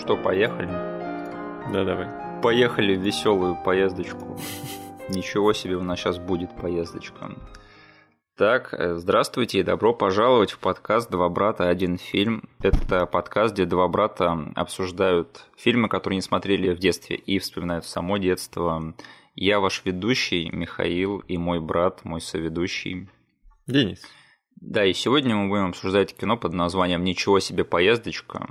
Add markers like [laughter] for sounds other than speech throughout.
что, поехали? Да, давай. Поехали в веселую поездочку. Ничего себе у нас сейчас будет поездочка. Так, э, здравствуйте и добро пожаловать в подкаст «Два брата. Один фильм». Это подкаст, где два брата обсуждают фильмы, которые не смотрели в детстве и вспоминают само детство. Я ваш ведущий Михаил и мой брат, мой соведущий. Денис. Да, и сегодня мы будем обсуждать кино под названием «Ничего себе поездочка».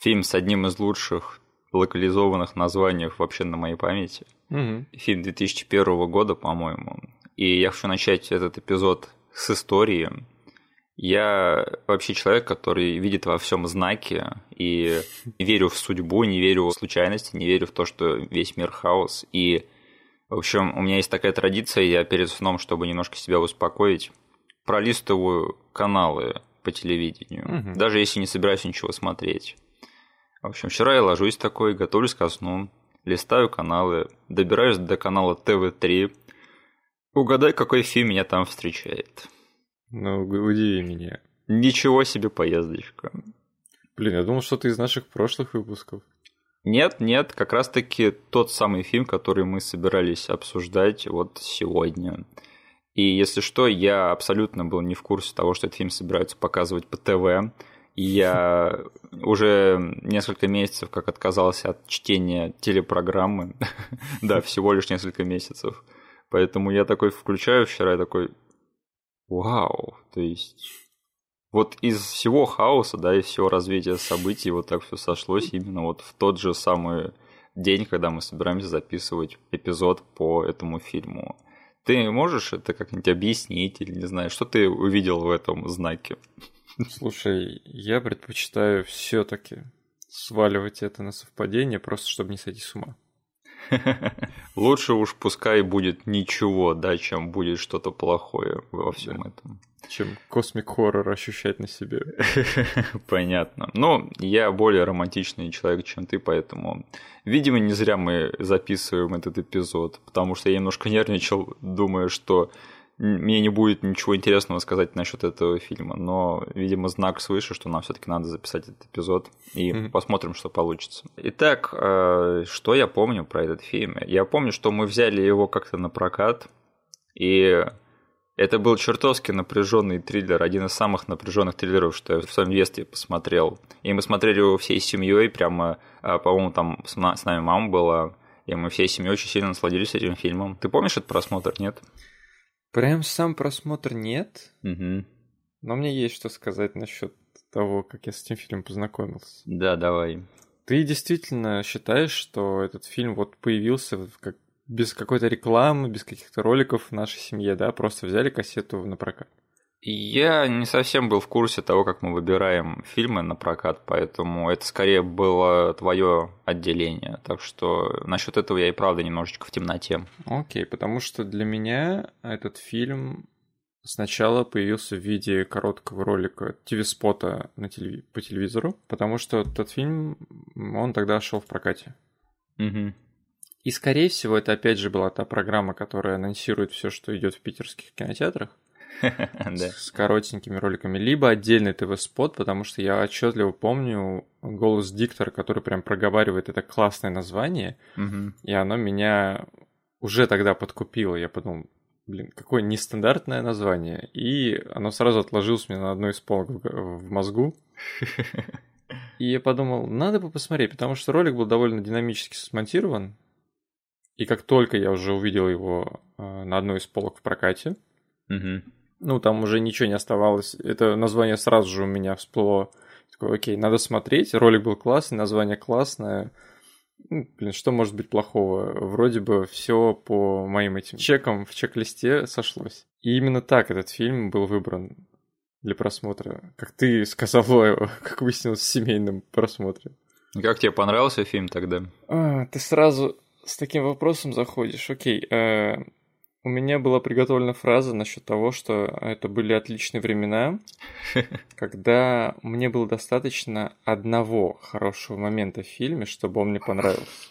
Фильм с одним из лучших локализованных названий вообще на моей памяти. Угу. Фильм 2001 года, по-моему. И я хочу начать этот эпизод с истории. Я вообще человек, который видит во всем знаки и верю в судьбу, не верю в случайности, не верю в то, что весь мир хаос. И, в общем, у меня есть такая традиция, я перед сном, чтобы немножко себя успокоить, пролистываю каналы по телевидению, Мгм. даже если не собираюсь ничего смотреть. В общем, вчера я ложусь такой, готовлюсь ко сну, листаю каналы, добираюсь до канала ТВ-3. Угадай, какой фильм меня там встречает. Ну, удиви меня. Ничего себе поездочка. Блин, я думал, что ты из наших прошлых выпусков. Нет, нет, как раз-таки тот самый фильм, который мы собирались обсуждать вот сегодня. И если что, я абсолютно был не в курсе того, что этот фильм собираются показывать по ТВ. Я уже несколько месяцев как отказался от чтения телепрограммы. [laughs] да, всего лишь несколько месяцев. Поэтому я такой включаю вчера и такой, вау, то есть вот из всего хаоса, да, из всего развития событий вот так все сошлось именно вот в тот же самый день, когда мы собираемся записывать эпизод по этому фильму. Ты можешь это как-нибудь объяснить или не знаю, что ты увидел в этом знаке? [laughs] Слушай, я предпочитаю все-таки сваливать это на совпадение, просто чтобы не сойти с ума. [laughs] Лучше уж пускай будет ничего, да, чем будет что-то плохое во всем этом. Чем космик хоррор ощущать на себе. [laughs] Понятно. Но я более романтичный человек, чем ты, поэтому, видимо, не зря мы записываем этот эпизод, потому что я немножко нервничал, думая, что мне не будет ничего интересного сказать насчет этого фильма, но, видимо, знак свыше, что нам все-таки надо записать этот эпизод и Мгм. посмотрим, что получится. Итак, э, что я помню про этот фильм? Я помню, что мы взяли его как-то на прокат, и это был чертовски напряженный триллер, один из самых напряженных триллеров, что я в своем детстве посмотрел. И мы смотрели его всей семьей, прямо, а, по-моему, там с нами мама была, и мы всей семьей очень сильно насладились этим фильмом. Ты помнишь этот просмотр, нет? Прям сам просмотр нет, Угу. но мне есть что сказать насчет того, как я с этим фильмом познакомился. Да, давай. Ты действительно считаешь, что этот фильм вот появился как без какой-то рекламы, без каких-то роликов в нашей семье, да? Просто взяли кассету на прокат. Я не совсем был в курсе того, как мы выбираем фильмы на прокат, поэтому это скорее было твое отделение. Так что насчет этого я и правда немножечко в темноте. Окей, потому что для меня этот фильм сначала появился в виде короткого ролика ТВ-спота на телеви- по телевизору, потому что этот фильм, он тогда шел в прокате. Угу. И, скорее всего, это опять же была та программа, которая анонсирует все, что идет в питерских кинотеатрах. С коротенькими роликами, либо отдельный ТВ-спот, потому что я отчетливо помню голос диктора, который прям проговаривает это классное название, и оно меня уже тогда подкупило. Я подумал, блин, какое нестандартное название. И оно сразу отложилось мне на одной из полок в мозгу. И я подумал, надо бы посмотреть, потому что ролик был довольно динамически смонтирован. И как только я уже увидел его э, на одной из полок в прокате, Мгм. Ну, там уже ничего не оставалось. Это название сразу же у меня всплыло. Такой, окей, надо смотреть. Ролик был классный, название классное. Ну, блин, что может быть плохого? Вроде бы все по моим этим чекам в чек-листе сошлось. И именно так этот фильм был выбран для просмотра. Как ты сказал, [laughs] как выяснилось, в семейном просмотре. Как тебе понравился фильм тогда? А, ты сразу с таким вопросом заходишь. Окей, э, у меня была приготовлена фраза насчет того, что это были отличные времена, [laughs] когда мне было достаточно одного хорошего момента в фильме, чтобы он мне понравился.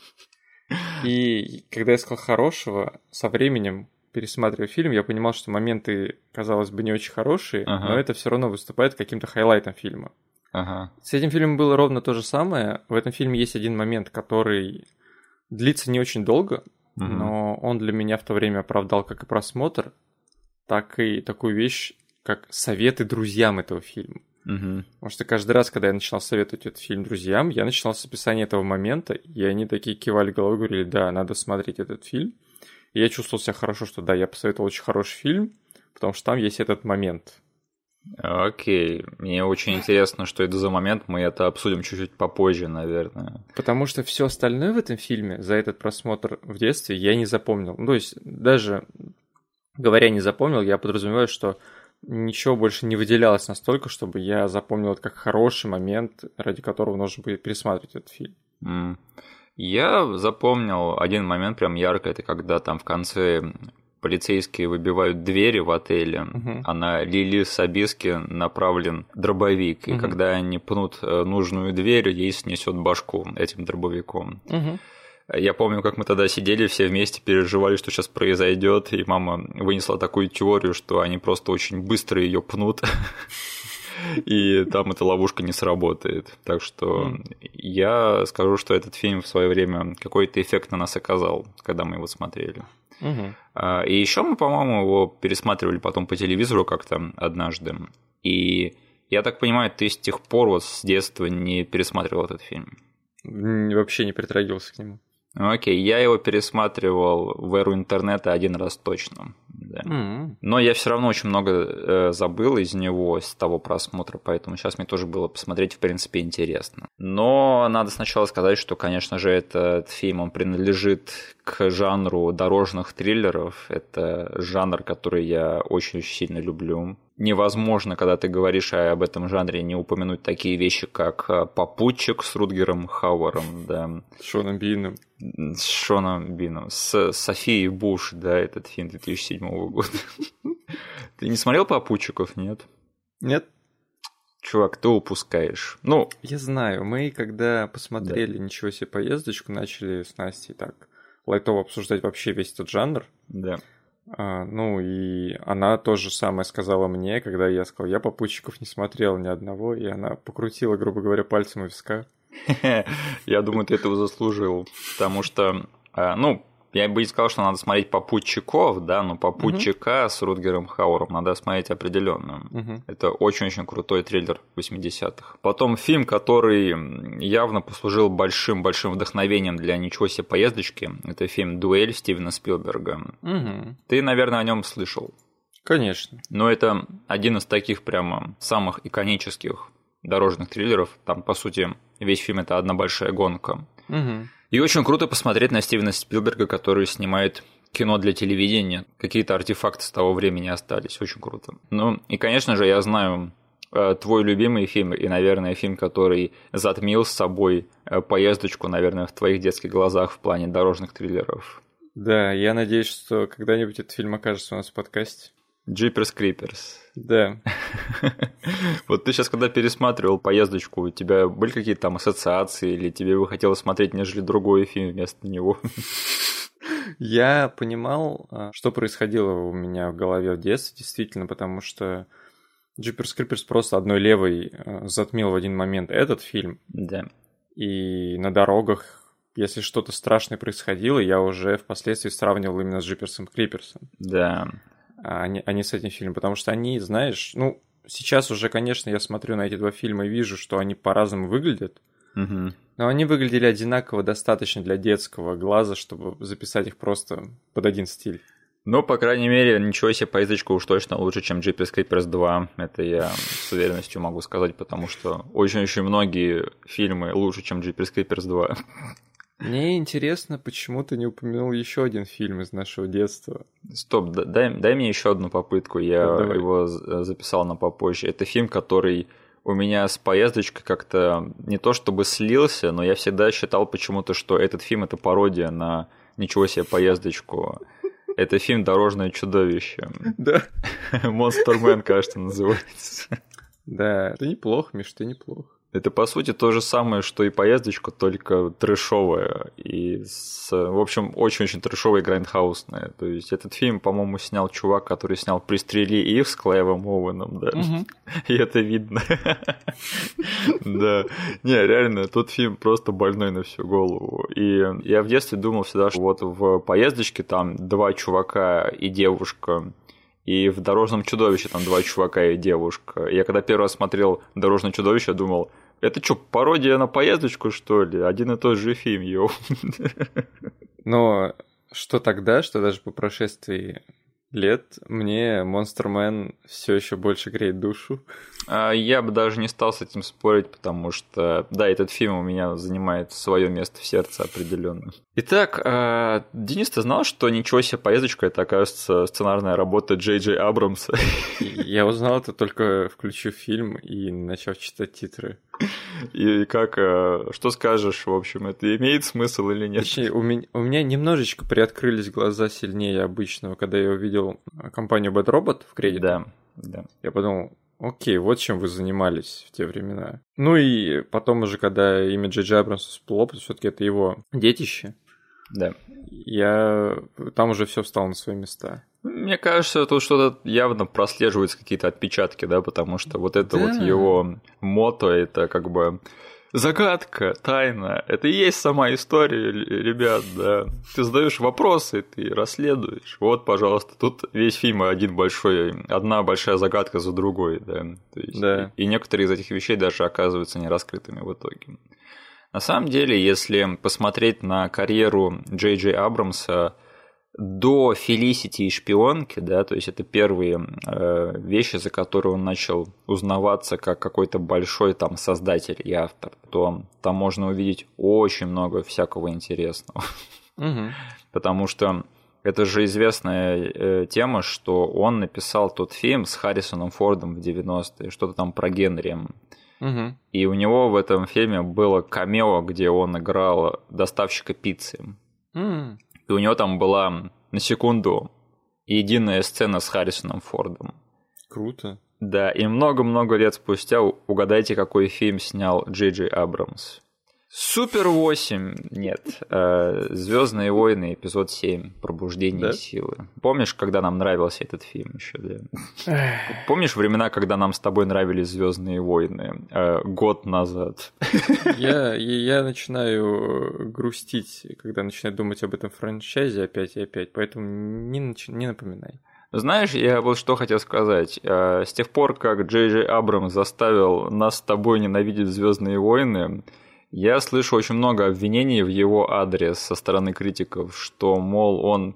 И когда я сказал хорошего, со временем, пересматривая фильм, я понимал, что моменты, казалось бы, не очень хорошие, Ага. но это все равно выступает каким-то хайлайтом фильма. Ага. С этим фильмом было ровно то же самое. В этом фильме есть один момент, который длится не очень долго, Но он для меня в то время оправдал как и просмотр, так и такую вещь, как советы друзьям этого фильма. Мгм. Потому что каждый раз, когда я начинал советовать этот фильм друзьям, я начинал с описания этого момента, и они такие кивали головой, говорили, да, надо смотреть этот фильм. И я чувствовал себя хорошо, что да, я посоветовал очень хороший фильм, потому что там есть этот момент. Окей. Мне очень интересно, что это за момент. Мы это обсудим чуть-чуть попозже, наверное. Потому что все остальное в этом фильме за этот просмотр в детстве я не запомнил. Ну, то есть, даже говоря не запомнил, я подразумеваю, что ничего больше не выделялось настолько, чтобы я запомнил это как хороший момент, ради которого нужно будет пересматривать этот фильм. М. Я запомнил один момент прям ярко, это когда там в конце полицейские выбивают двери в отеле, Мгм. а на Лили Сабиски направлен дробовик, и Мгм. когда они пнут э, нужную дверь, ей снесет башку этим дробовиком. Я помню, как мы тогда сидели все вместе, переживали, что сейчас произойдет, и мама вынесла такую теорию, что они просто очень быстро ее пнут, [laughs] и там эта ловушка не сработает. Так что Мгм. я скажу, что этот фильм в свое время какой-то эффект на нас оказал, когда мы его смотрели. А, И еще мы, по-моему, его пересматривали потом по телевизору как-то однажды. И я так понимаю, ты с тех пор вот с детства не пересматривал этот фильм. Вообще не притрагивался к нему. Окей, я его пересматривал в эру интернета один раз точно. да. М. Но я все равно очень много э, забыл из него, с того просмотра, поэтому сейчас мне тоже было посмотреть, в принципе, интересно. Но надо сначала сказать, что, конечно же, этот фильм, он принадлежит к жанру дорожных триллеров. Это жанр, который я очень-очень сильно люблю. Невозможно, когда ты говоришь об этом жанре, не упомянуть такие вещи, как э, «Попутчик» с Рутгером Хауэром, да, С Шоном Бином. с Шоном Бином, с Софией Буш, да, этот фильм 2007 года. [laughs] Ты не смотрел «Попутчиков», нет? Нет? Чувак, ты упускаешь. Ну, Я знаю, мы когда посмотрели «Ничего себе поездочку», начали с Настей так лайтово обсуждать вообще весь этот жанр. да. А, ну и она то же самое сказала мне, когда я сказал, я попутчиков не смотрел ни одного, и она покрутила, грубо говоря, пальцем у виска. [laughs] Я думаю, ты этого заслужил. Потому что, а, ну, я бы не сказал, что надо смотреть попутчиков, да, но попутчика с Рутгером Хауэром надо смотреть определенно. Мгм. Это очень-очень крутой триллер 80-х. Потом фильм, который явно послужил большим-большим вдохновением для «Ничего себе поездочки», это фильм «Дуэль» Стивена Спилберга. Мгм. Ты, наверное, о нем слышал. Конечно. Но это один из таких прямо самых иконических дорожных триллеров. Там, по сути, весь фильм – это одна большая гонка. Мгм. И очень круто посмотреть на Стивена Спилберга, который снимает кино для телевидения. Какие-то артефакты с того времени остались. Очень круто. Ну, и, конечно же, я знаю э, твой любимый фильм и, наверное, фильм, который затмил с собой э, поездочку, наверное, в твоих детских глазах в плане дорожных триллеров. Да, я надеюсь, что когда-нибудь этот фильм окажется у нас в подкасте. Джиперс Криперс. Да. [laughs] Вот ты сейчас, когда пересматривал поездочку, у тебя были какие-то там ассоциации, или тебе бы хотелось смотреть, нежели другой фильм вместо него? [laughs] Я понимал, а, что происходило у меня в голове в детстве, действительно, потому что Джиперс Криперс просто одной левой а, затмил в один момент этот фильм, Да. и на дорогах, если что-то страшное происходило, я уже впоследствии сравнивал именно с Джиперсом Криперсом, Да. А не, а не с этим фильмом, потому что они, знаешь, ну, сейчас уже, конечно, я смотрю на эти два фильма и вижу, что они по-разному выглядят, Мгм. но они выглядели одинаково достаточно для детского глаза, чтобы записать их просто под один стиль. Ну, по крайней мере, ничего себе, поездочка уж точно лучше, чем Jeepers Creepers 2. Это я с уверенностью могу сказать, потому что очень-очень многие фильмы лучше, чем Jeepers Creepers 2. Мне интересно, почему ты не упомянул еще один фильм из нашего детства. Стоп, да- дай, дай мне еще одну попытку, я Ну, давай. его з- записал на попозже. Это фильм, который у меня с поездочкой как-то не то чтобы слился, но я всегда считал почему-то, что этот фильм это пародия на ничего себе поездочку. Это фильм «Дорожное чудовище». Да. [laughs] Монстермен, кажется, называется. Да, ты неплохо, Миш, ты неплохо. Это, по сути, то же самое, что и поездочка, только трэшовая. И, с, в общем, очень-очень трэшовая и грайндхаусная. То есть этот фильм, по-моему, снял чувак, который снял «Пристрели их» с Клаевым Оуэном, да. [laughs] И это видно. [laughs] Да. Не, реально, тот фильм просто больной на всю голову. И я в детстве думал всегда, что вот в поездочке там два чувака и девушка и в «Дорожном чудовище» там два чувака и девушка. Я когда первый раз смотрел «Дорожное чудовище», думал, это что, пародия на поездочку, что ли? Один и тот же фильм, йоу. Но что тогда, что даже по прошествии лет мне Monster Man все еще больше греет душу. А, я бы даже не стал с этим спорить, потому что, да, этот фильм у меня занимает свое место в сердце определенно. Итак, а, Денис, ты знал, что ничего себе поездочка это, оказывается, сценарная работа Джей Джей Абрамса? Я узнал это только включив фильм и начав читать титры. И как, а, что скажешь, в общем, это имеет смысл или нет? Точнее, у меня, у меня немножечко приоткрылись глаза сильнее обычного, когда я увидел компанию Bad Robot в кредите. Да, да. Я подумал, Окей, вот чем вы занимались в те времена. Ну и потом уже, когда имя Джей Абрамса всплыло, что все-таки это его детище. Да. Я там уже все встало на свои места. Мне кажется, тут что-то явно прослеживаются какие-то отпечатки, да, потому что вот это да. вот его мото, это как бы загадка, тайна. Это и есть сама история, ребят, да. Ты задаешь вопросы, ты расследуешь. Вот, пожалуйста, тут весь фильм один большой, одна большая загадка за другой, да. То есть, да. И, некоторые из этих вещей даже оказываются нераскрытыми в итоге. На самом деле, если посмотреть на карьеру Джей Джей Абрамса, до Фелисити и шпионки, да, то есть это первые э, вещи, за которые он начал узнаваться как какой-то большой там создатель и автор, то там можно увидеть очень много всякого интересного. Угу. Потому что это же известная э, тема, что он написал тот фильм с Харрисоном Фордом в 90-е, что-то там про Генри. Угу. И у него в этом фильме было камео, где он играл доставщика пиццы. Угу. И у него там была на секунду единая сцена с Харрисоном Фордом. Круто. Да, и много-много лет спустя угадайте, какой фильм снял Джей Джей Абрамс. Супер 8, нет. Э, Звездные войны, эпизод 7, Пробуждение да? силы. Помнишь, когда нам нравился этот фильм еще, да? Помнишь времена, когда нам с тобой нравились Звездные войны? Э, год назад. Я, я начинаю грустить, когда начинаю думать об этом франчайзе опять и опять, поэтому не, не напоминай. Знаешь, я вот что хотел сказать. Э, с тех пор, как Джей Джей Абрамс заставил нас с тобой ненавидеть Звездные войны, я слышу очень много обвинений в его адрес со стороны критиков, что, мол, он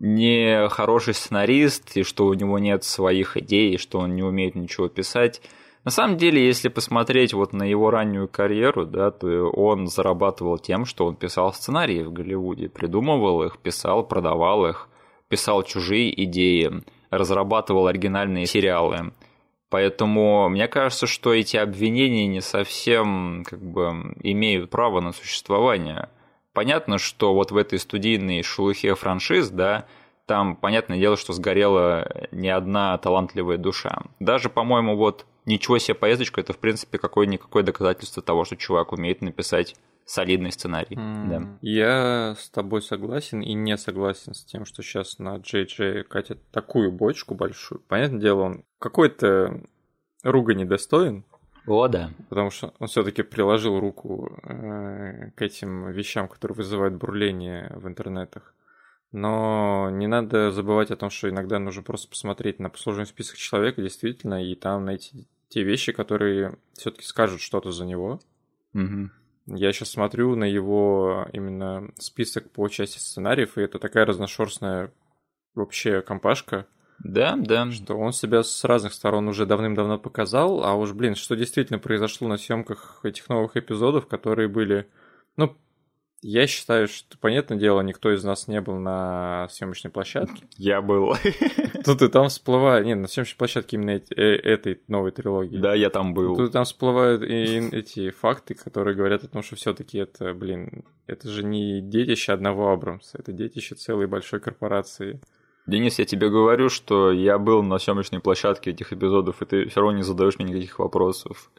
не хороший сценарист, и что у него нет своих идей, и что он не умеет ничего писать. На самом деле, если посмотреть вот на его раннюю карьеру, да, то он зарабатывал тем, что он писал сценарии в Голливуде, придумывал их, писал, продавал их, писал чужие идеи, разрабатывал оригинальные сериалы. Поэтому мне кажется, что эти обвинения не совсем как бы имеют право на существование. Понятно, что вот в этой студийной шелухе франшиз, да, там, понятное дело, что сгорела не одна талантливая душа. Даже, по-моему, вот ничего себе поездочка, это, в принципе, какое-никакое доказательство того, что чувак умеет написать солидный сценарий. Mm. Да. Я с тобой согласен и не согласен с тем, что сейчас на Джей Джей катят такую бочку большую. Понятное дело, он какой-то ругани достоин. О, да. Потому что он все-таки приложил руку э, к этим вещам, которые вызывают бурление в интернетах. Но не надо забывать о том, что иногда нужно просто посмотреть на послужный список человека, действительно, и там найти те вещи, которые все-таки скажут что-то за него. Угу. Я сейчас смотрю на его именно список по части сценариев, и это такая разношерстная вообще компашка. Да, да. Что он себя с разных сторон уже давным-давно показал, а уж, блин, что действительно произошло на съемках этих новых эпизодов, которые были, ну, я считаю, что, понятное дело, никто из нас не был на съемочной площадке. [laughs] Я был. [laughs] Тут и там всплывает... Нет, на съемочной площадке именно э, этой новой трилогии. Да, я там был. Тут и там всплывают и эти факты, которые говорят о том, что все таки это, блин, это же не детище одного Абрамса, это детище целой большой корпорации. Денис, я тебе говорю, что я был на съемочной площадке этих эпизодов, и ты все равно не задаешь мне никаких вопросов.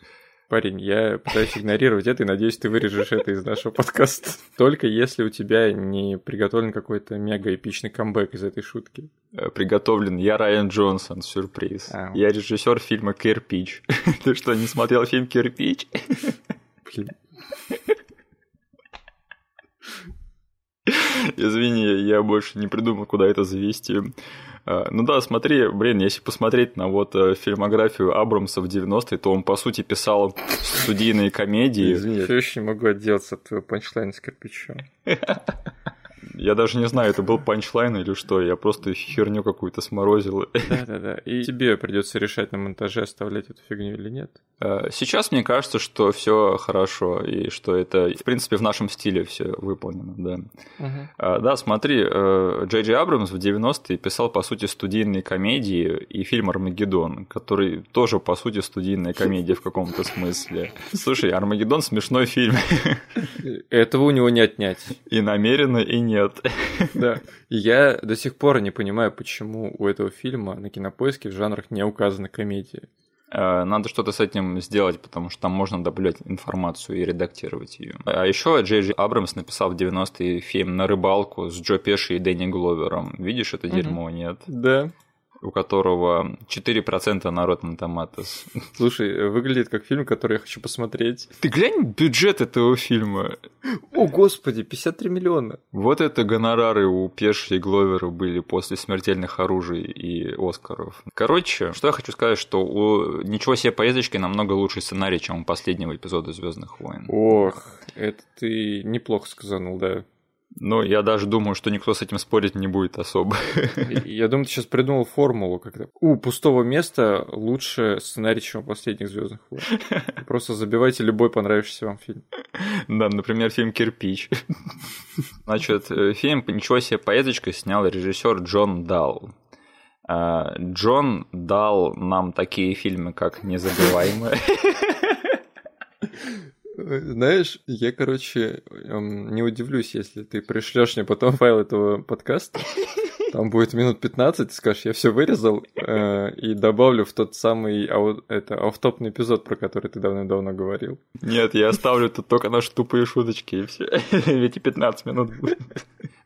Парень, я пытаюсь игнорировать это и надеюсь, ты вырежешь это из нашего подкаста. [laughs] Только если у тебя не приготовлен какой-то мега эпичный камбэк из этой шутки. Э, приготовлен я Райан Джонсон, сюрприз. А. Я режиссер фильма «Кирпич». [laughs] Ты что, не смотрел фильм «Кирпич»? Блин. Извини, я больше не придумал, куда это завести. А, ну да, смотри, блин, если посмотреть на вот э, фильмографию Абрамса в 90-е, то он, по сути, писал студийные комедии. Извини, я еще не могу отделаться от твоего панчлайна с кирпичом. [laughs] Я даже не знаю, это был панчлайн или что, я просто херню какую-то сморозил. Да-да-да, и тебе придется решать на монтаже, оставлять эту фигню или нет. А, сейчас мне кажется, что все хорошо, и что это, в принципе, в нашем стиле все выполнено, да. Угу. Да, смотри, э, Джей Джей Абрамс в 90-е писал, по сути, студийные комедии и фильм «Армагеддон», который тоже, по сути, студийная комедия в каком-то смысле. Слушай, «Армагеддон» смешной фильм. Этого у него не отнять. И намеренно, и нет нет. Да. я до сих пор не понимаю, почему у этого фильма на кинопоиске в жанрах не указана комедия. Э, надо что-то с этим сделать, потому что там можно добавлять информацию и редактировать ее. А еще Джей Джей Абрамс написал в 90-е фильм «На рыбалку» с Джо Пеши и Дэнни Гловером. Видишь это дерьмо, нет? Да у которого 4% на Rotten Tomatoes. [laughs] Слушай, выглядит как фильм, который я хочу посмотреть. Ты глянь бюджет этого фильма. О, господи, 53 миллиона. Вот это гонорары у Пеши и Гловера были после «Смертельных оружий» и «Оскаров». Короче, что я хочу сказать, что у «Ничего себе поездочки» намного лучший сценарий, чем у последнего эпизода «Звездных войн». Ох, это ты неплохо сказанул, да. Ну, я даже думаю, что никто с этим спорить не будет особо. [laughs] Я думаю, ты сейчас придумал формулу, когда у пустого места лучше сценарий, чем у последних звездных войн. [laughs] Просто забивайте любой понравившийся вам фильм. Да, например, фильм Кирпич. [laughs] Значит, э, фильм Ничего себе поездочка снял режиссер Джон Далл. А, Джон дал нам такие фильмы, как Незабываемые. Знаешь, я, короче, эм, не удивлюсь, если ты пришлешь мне потом файл этого подкаста. Там будет минут 15, ты скажешь, я все вырезал э, и добавлю в тот самый ау, это автопный эпизод, про который ты давно-давно говорил. Нет, я оставлю тут только наши тупые шуточки и все. [laughs] Эти 15 минут будут.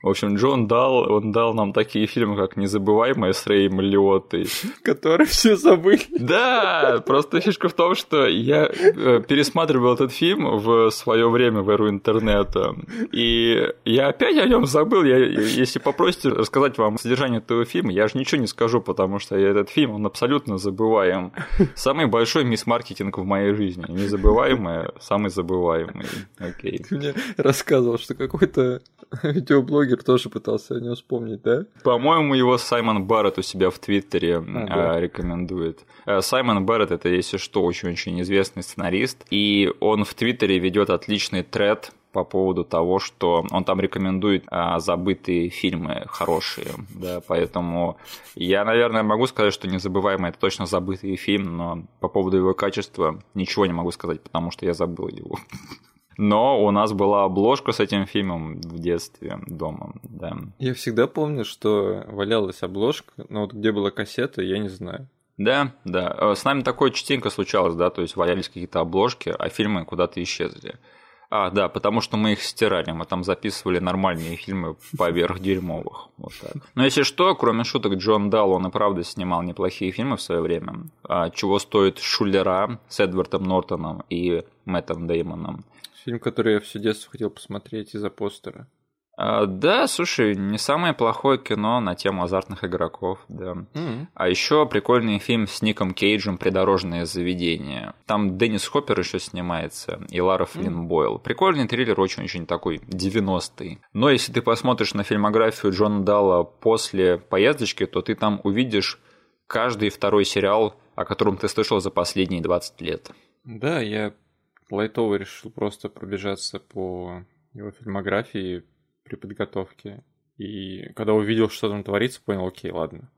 В общем, Джон дал, он дал нам такие фильмы, как «Незабываемая» с Рэем Лиоттой. Которые все забыли. Да, просто фишка в том, что я э, пересматривал этот фильм в свое время в эру интернета, и я опять о нем забыл. Я, если попросите рассказать вам содержание этого фильма, я же ничего не скажу, потому что этот фильм, он абсолютно забываем. Самый большой мисс-маркетинг в моей жизни. Незабываемая, самый забываемый. Окей. Ты мне рассказывал, что какой-то видеоблогер тоже пытался о нем вспомнить, да? По-моему, его Саймон Барретт у себя в Твиттере а, да. рекомендует. Э, Саймон Барретт это, если что, очень-очень известный сценарист, и он в Твиттере ведет отличный тред по поводу того, что он там рекомендует а, забытые фильмы хорошие, да, поэтому я, наверное, могу сказать, что «Незабываемый» — это точно забытый фильм, но по поводу его качества ничего не могу сказать, потому что я забыл его. Но у нас была обложка с этим фильмом в детстве дома, да. Я всегда помню, что валялась обложка, но вот где была кассета, я не знаю. Да, да. Э, с нами такое частенько случалось, да, то есть валялись какие-то обложки, а фильмы куда-то исчезли. А, да, потому что мы их стирали, мы там записывали нормальные фильмы поверх дерьмовых. Вот так. Но если что, кроме шуток, Джон Далл, он и правда снимал неплохие фильмы в свое время. А, чего стоит Шулера с Эдвардом Нортоном и Мэттом Деймоном. Фильм, который я все детство хотел посмотреть из-за постера. А, да, слушай, не самое плохое кино на тему азартных игроков, да. Mm-hmm. А еще прикольный фильм с Ником Кейджем «Придорожное заведение». Там Деннис Хоппер еще снимается и Лара Флинн mm-hmm. Бойл. Прикольный триллер, очень-очень такой 90-й. Но если ты посмотришь на фильмографию Джона Далла после поездочки, то ты там увидишь каждый второй сериал, о котором ты слышал за последние 20 лет. Да, я лайтово решил просто пробежаться по его фильмографии при подготовке. И когда увидел, что там творится, понял, окей, ладно.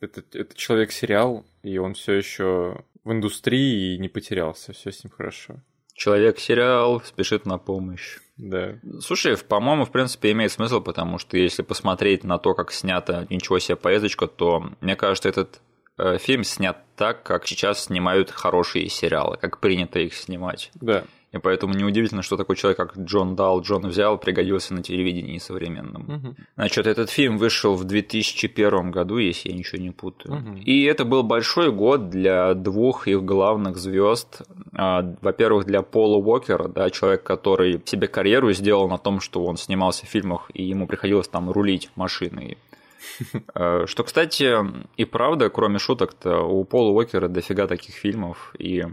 Это, это человек-сериал, и он все еще в индустрии и не потерялся, все с ним хорошо. Человек-сериал спешит на помощь. Да. Слушай, по-моему, в принципе, имеет смысл, потому что если посмотреть на то, как снято «Ничего себе поездочка», то, мне кажется, этот фильм снят так, как сейчас снимают хорошие сериалы, как принято их снимать. Да. И поэтому неудивительно, что такой человек, как Джон Дал, Джон взял, пригодился на телевидении современном. Мгм. Значит, этот фильм вышел в 2001 году, если я ничего не путаю. Мгм. И это был большой год для двух их главных звезд. А, Во-первых, для Пола Уокера, да, человек, который себе карьеру сделал на том, что он снимался в фильмах, и ему приходилось там рулить машиной. Э, Что, кстати, и правда, кроме шуток-то, у Пола Уокера дофига таких фильмов, и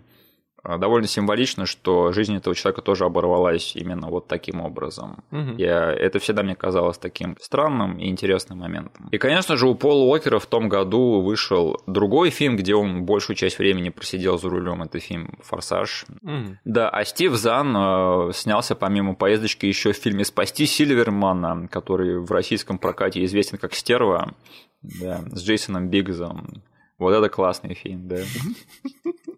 довольно символично, что жизнь этого человека тоже оборвалась именно вот таким образом. Мгм. Я, это всегда мне казалось таким странным и интересным моментом. И, конечно же, у Пола Уокера в том году вышел другой фильм, где он большую часть времени просидел за рулем. Это фильм «Форсаж». Мгм. Да, а Стив Зан э, снялся помимо поездочки еще в фильме «Спасти Сильвермана», который в российском прокате известен как «Стерва», да, с Джейсоном Биггзом. Вот это классный фильм, да.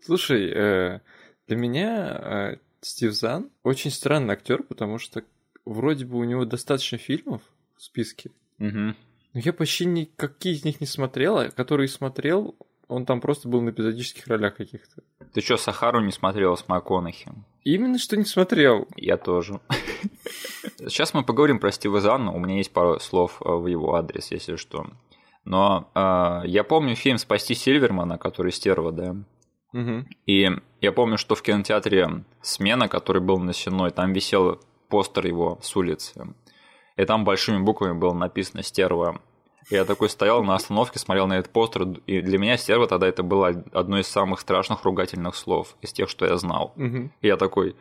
Слушай, э, для меня э, Стив Зан очень странный актер, потому что вроде бы у него достаточно фильмов в списке, Мгм. но я почти никакие из них не смотрел, а которые смотрел, он там просто был на эпизодических ролях каких-то. Ты что, Сахару не смотрел с МакКонахи? Именно что не смотрел. Я тоже. [laughs] Сейчас мы поговорим про Стива Занна. У меня есть пару слов э, в его адрес, если что. Но э, я помню фильм «Спасти Сильвермана», который «Стерва», да? Мгм. И я помню, что в кинотеатре «Смена», который был на Сеной, там висел постер его с улицы. И там большими буквами было написано «Стерва». Я такой стоял на остановке, смотрел на этот постер, и для меня «Стерва» тогда это было одно из самых страшных ругательных слов из тех, что я знал. Мгм. И я такой,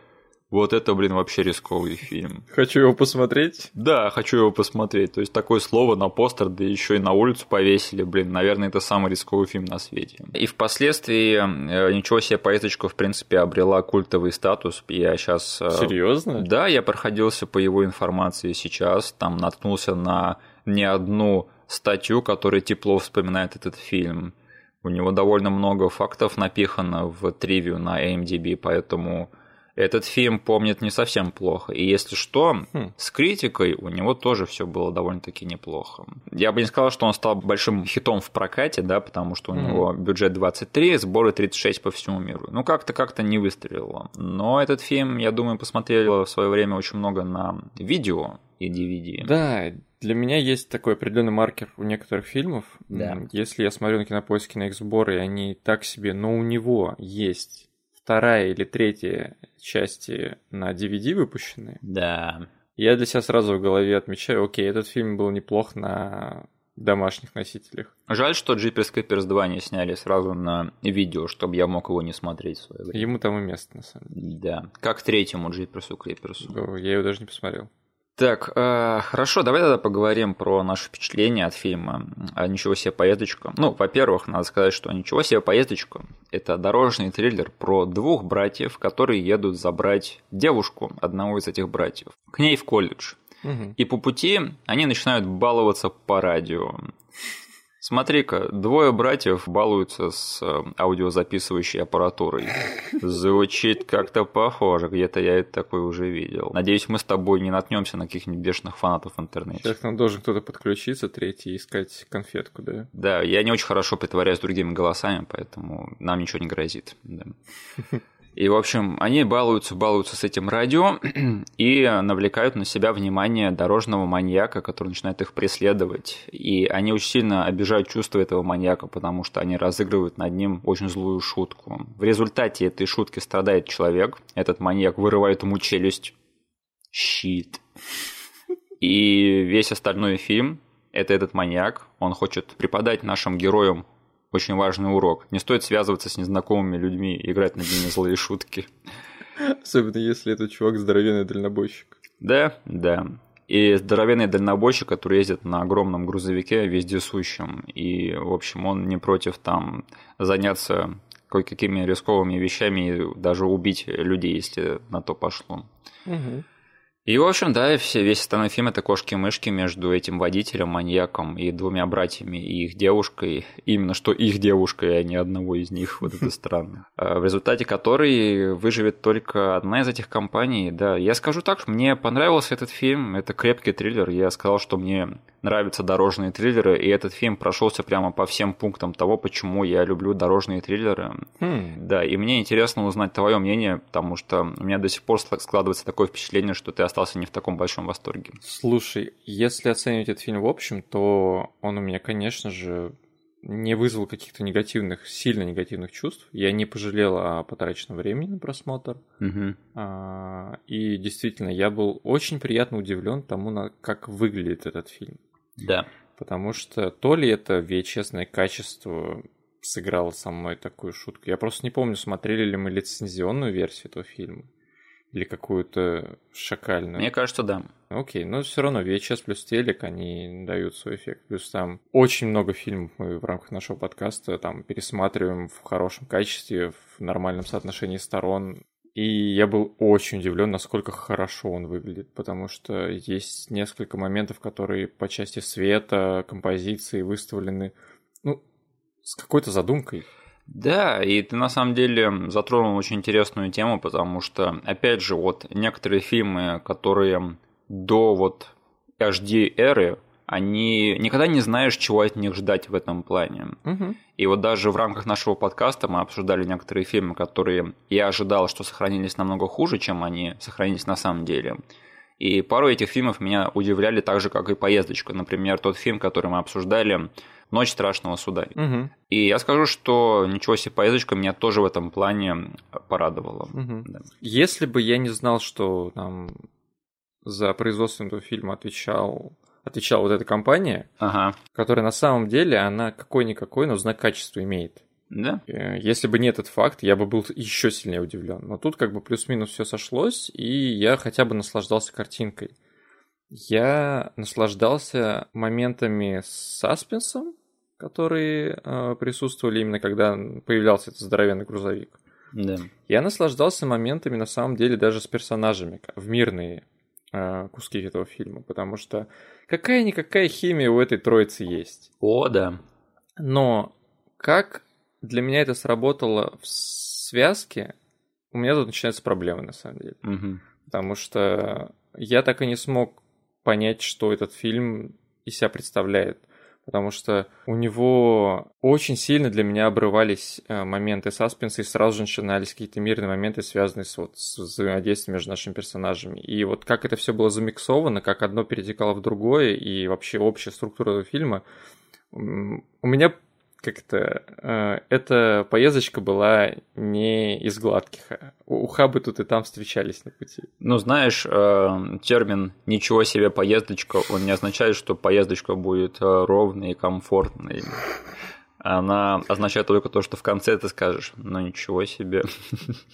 вот это, блин, вообще рисковый фильм. Хочу его посмотреть. Да, хочу его посмотреть. То есть такое слово на постер, да еще и на улицу повесили, блин, наверное, это самый рисковый фильм на свете. И впоследствии э, ничего себе поездочка, в принципе, обрела культовый статус. Я сейчас... Серьезно? Да, я проходился по его информации сейчас, там наткнулся на не одну статью, которая тепло вспоминает этот фильм. У него довольно много фактов напихано в тривию на AMDB, поэтому этот фильм помнит не совсем плохо. И если что, Хм. с критикой у него тоже все было довольно-таки неплохо. Я бы не сказал, что он стал большим хитом в прокате, да, потому что у Мгм. него бюджет 23, сборы 36 по всему миру. Ну, как-то как-то не выстрелило. Но этот фильм, я думаю, посмотрели в свое время очень много на видео и DVD. Да, для меня есть такой определенный маркер у некоторых фильмов. Да. Если я смотрю на кинопоиске на их сборы, и они так себе, но у него есть вторая или третья части на DVD выпущены, Да. я для себя сразу в голове отмечаю, окей, этот фильм был неплох на домашних носителях. Жаль, что Jeepers Creepers 2 не сняли сразу на видео, чтобы я мог его не смотреть в свое время. Ему там и место, на самом деле. Да. Как третьему Jeepers Creepers. Я его даже не посмотрел. Так, э, хорошо, давай тогда поговорим про наши впечатления от фильма а «Ничего себе поездочка». Ну, во-первых, надо сказать, что «Ничего себе поездочка» — это дорожный триллер про двух братьев, которые едут забрать девушку одного из этих братьев к ней в колледж. Мгм. И по пути они начинают баловаться по радио. Смотри-ка, двое братьев балуются с э, аудиозаписывающей аппаратурой. Звучит как-то похоже, где-то я это такое уже видел. Надеюсь, мы с тобой не наткнемся на каких-нибудь бешеных фанатов в интернете. Сейчас к нам должен кто-то подключиться, третий, искать конфетку, да? Да, я не очень хорошо притворяюсь другими голосами, поэтому нам ничего не грозит. да. [laughs] И, в общем, они балуются, балуются с этим радио [clears throat] и навлекают на себя внимание дорожного маньяка, который начинает их преследовать. И они очень сильно обижают чувства этого маньяка, потому что они разыгрывают над ним очень злую шутку. В результате этой шутки страдает человек. Этот маньяк вырывает ему челюсть. Щит. И весь остальной фильм это этот маньяк. Он хочет преподать нашим героям очень важный урок. Не стоит связываться с незнакомыми людьми и играть над ними злые шутки. Особенно если этот чувак здоровенный дальнобойщик. Да, да. И здоровенный дальнобойщик, который ездит на огромном грузовике вездесущем. И, в общем, он не против там заняться кое-какими рисковыми вещами и даже убить людей, если на то пошло. Мгм. И, в общем, да, все, весь остальной фильм это кошки-мышки между этим водителем, маньяком и двумя братьями и их девушкой. Именно что их девушкой, а не одного из них. Вот это странно. А, в результате которой выживет только одна из этих компаний. Да, я скажу так, мне понравился этот фильм. Это крепкий триллер. Я сказал, что мне нравятся дорожные триллеры, и этот фильм прошелся прямо по всем пунктам того, почему я люблю дорожные триллеры. Хм. Да, и мне интересно узнать твое мнение, потому что у меня до сих пор складывается такое впечатление, что ты остался не в таком большом восторге. Слушай, если оценивать этот фильм в общем, то он у меня, конечно же, не вызвал каких-то негативных, сильно негативных чувств. Я не пожалел о потраченном времени на просмотр. Угу. А, и действительно, я был очень приятно удивлен тому, на, как выглядит этот фильм. Да. Потому что то ли это VHS качество сыграло со мной такую шутку. Я просто не помню, смотрели ли мы лицензионную версию этого фильма или какую-то шакальную. Мне кажется, да. Окей, но все равно VHS плюс телек, они дают свой эффект. Плюс там очень много фильмов мы в рамках нашего подкаста там пересматриваем в хорошем качестве, в нормальном соотношении сторон. И я был очень удивлен, насколько хорошо он выглядит, потому что есть несколько моментов, которые по части света, композиции выставлены, ну, с какой-то задумкой. Да, и ты на самом деле затронул очень интересную тему, потому что, опять же, вот некоторые фильмы, которые до вот HD-эры, они никогда не знаешь, чего от них ждать в этом плане. Угу. И вот даже в рамках нашего подкаста мы обсуждали некоторые фильмы, которые я ожидал, что сохранились намного хуже, чем они сохранились на самом деле. И пару этих фильмов меня удивляли так же, как и «Поездочка». Например, тот фильм, который мы обсуждали, «Ночь страшного суда». Угу. И я скажу, что ничего себе, «Поездочка» меня тоже в этом плане порадовала. Угу. Да. Если бы я не знал, что там за производством этого фильма отвечал отвечала вот эта компания, ага. которая на самом деле, она какой-никакой, но знак качества имеет. Да. Э, если бы не этот факт, я бы был еще сильнее удивлен. Но тут как бы плюс-минус все сошлось, и я хотя бы наслаждался картинкой. Я наслаждался моментами с саспенсом, которые э, присутствовали именно когда появлялся этот здоровенный грузовик. Да. Я наслаждался моментами на самом деле даже с персонажами в мирные э, куски этого фильма, потому что какая-никакая химия у этой троицы есть. О, да. Но как для меня это сработало в связке, у меня тут начинаются проблемы на самом деле. Угу. Потому что я так и не смог понять, что этот фильм из себя представляет потому что у него очень сильно для меня обрывались э, моменты саспенса, и сразу же начинались какие-то мирные моменты, связанные с, вот, с взаимодействием между нашими персонажами. И вот как это все было замиксовано, как одно перетекало в другое, и вообще общая структура этого фильма, у меня как-то э, эта поездочка была не из гладких. Ухабы тут и там встречались на пути. Ну, знаешь, э, термин «ничего себе поездочка», он не означает, что поездочка будет э, ровной и комфортной. Она означает только то, что в конце ты скажешь, ну ничего себе.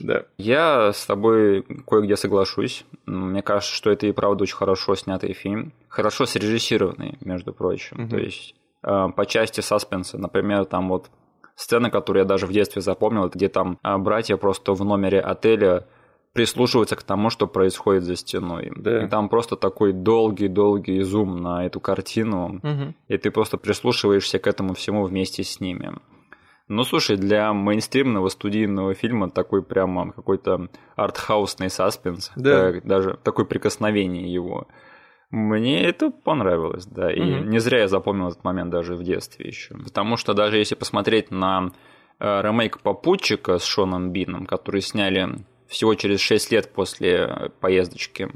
Да. Я с тобой кое-где соглашусь. Мне кажется, что это и правда очень хорошо снятый фильм. Хорошо срежиссированный, между прочим. Мгм. То есть по части саспенса, например, там вот сцена, которую я даже в детстве запомнил, где там э, братья просто в номере отеля прислушиваются к тому, что происходит за стеной. Да. И там просто такой долгий-долгий зум на эту картину, Мгм. и ты просто прислушиваешься к этому всему вместе с ними. Ну, слушай, для мейнстримного студийного фильма такой прямо какой-то артхаусный саспенс, Да. э, даже такое прикосновение его. Мне это понравилось, да, и Мгм. не зря я запомнил этот момент даже в детстве еще. Потому что даже если посмотреть на э, ремейк «Попутчика» с Шоном Бином, который сняли всего через 6 лет после поездочки,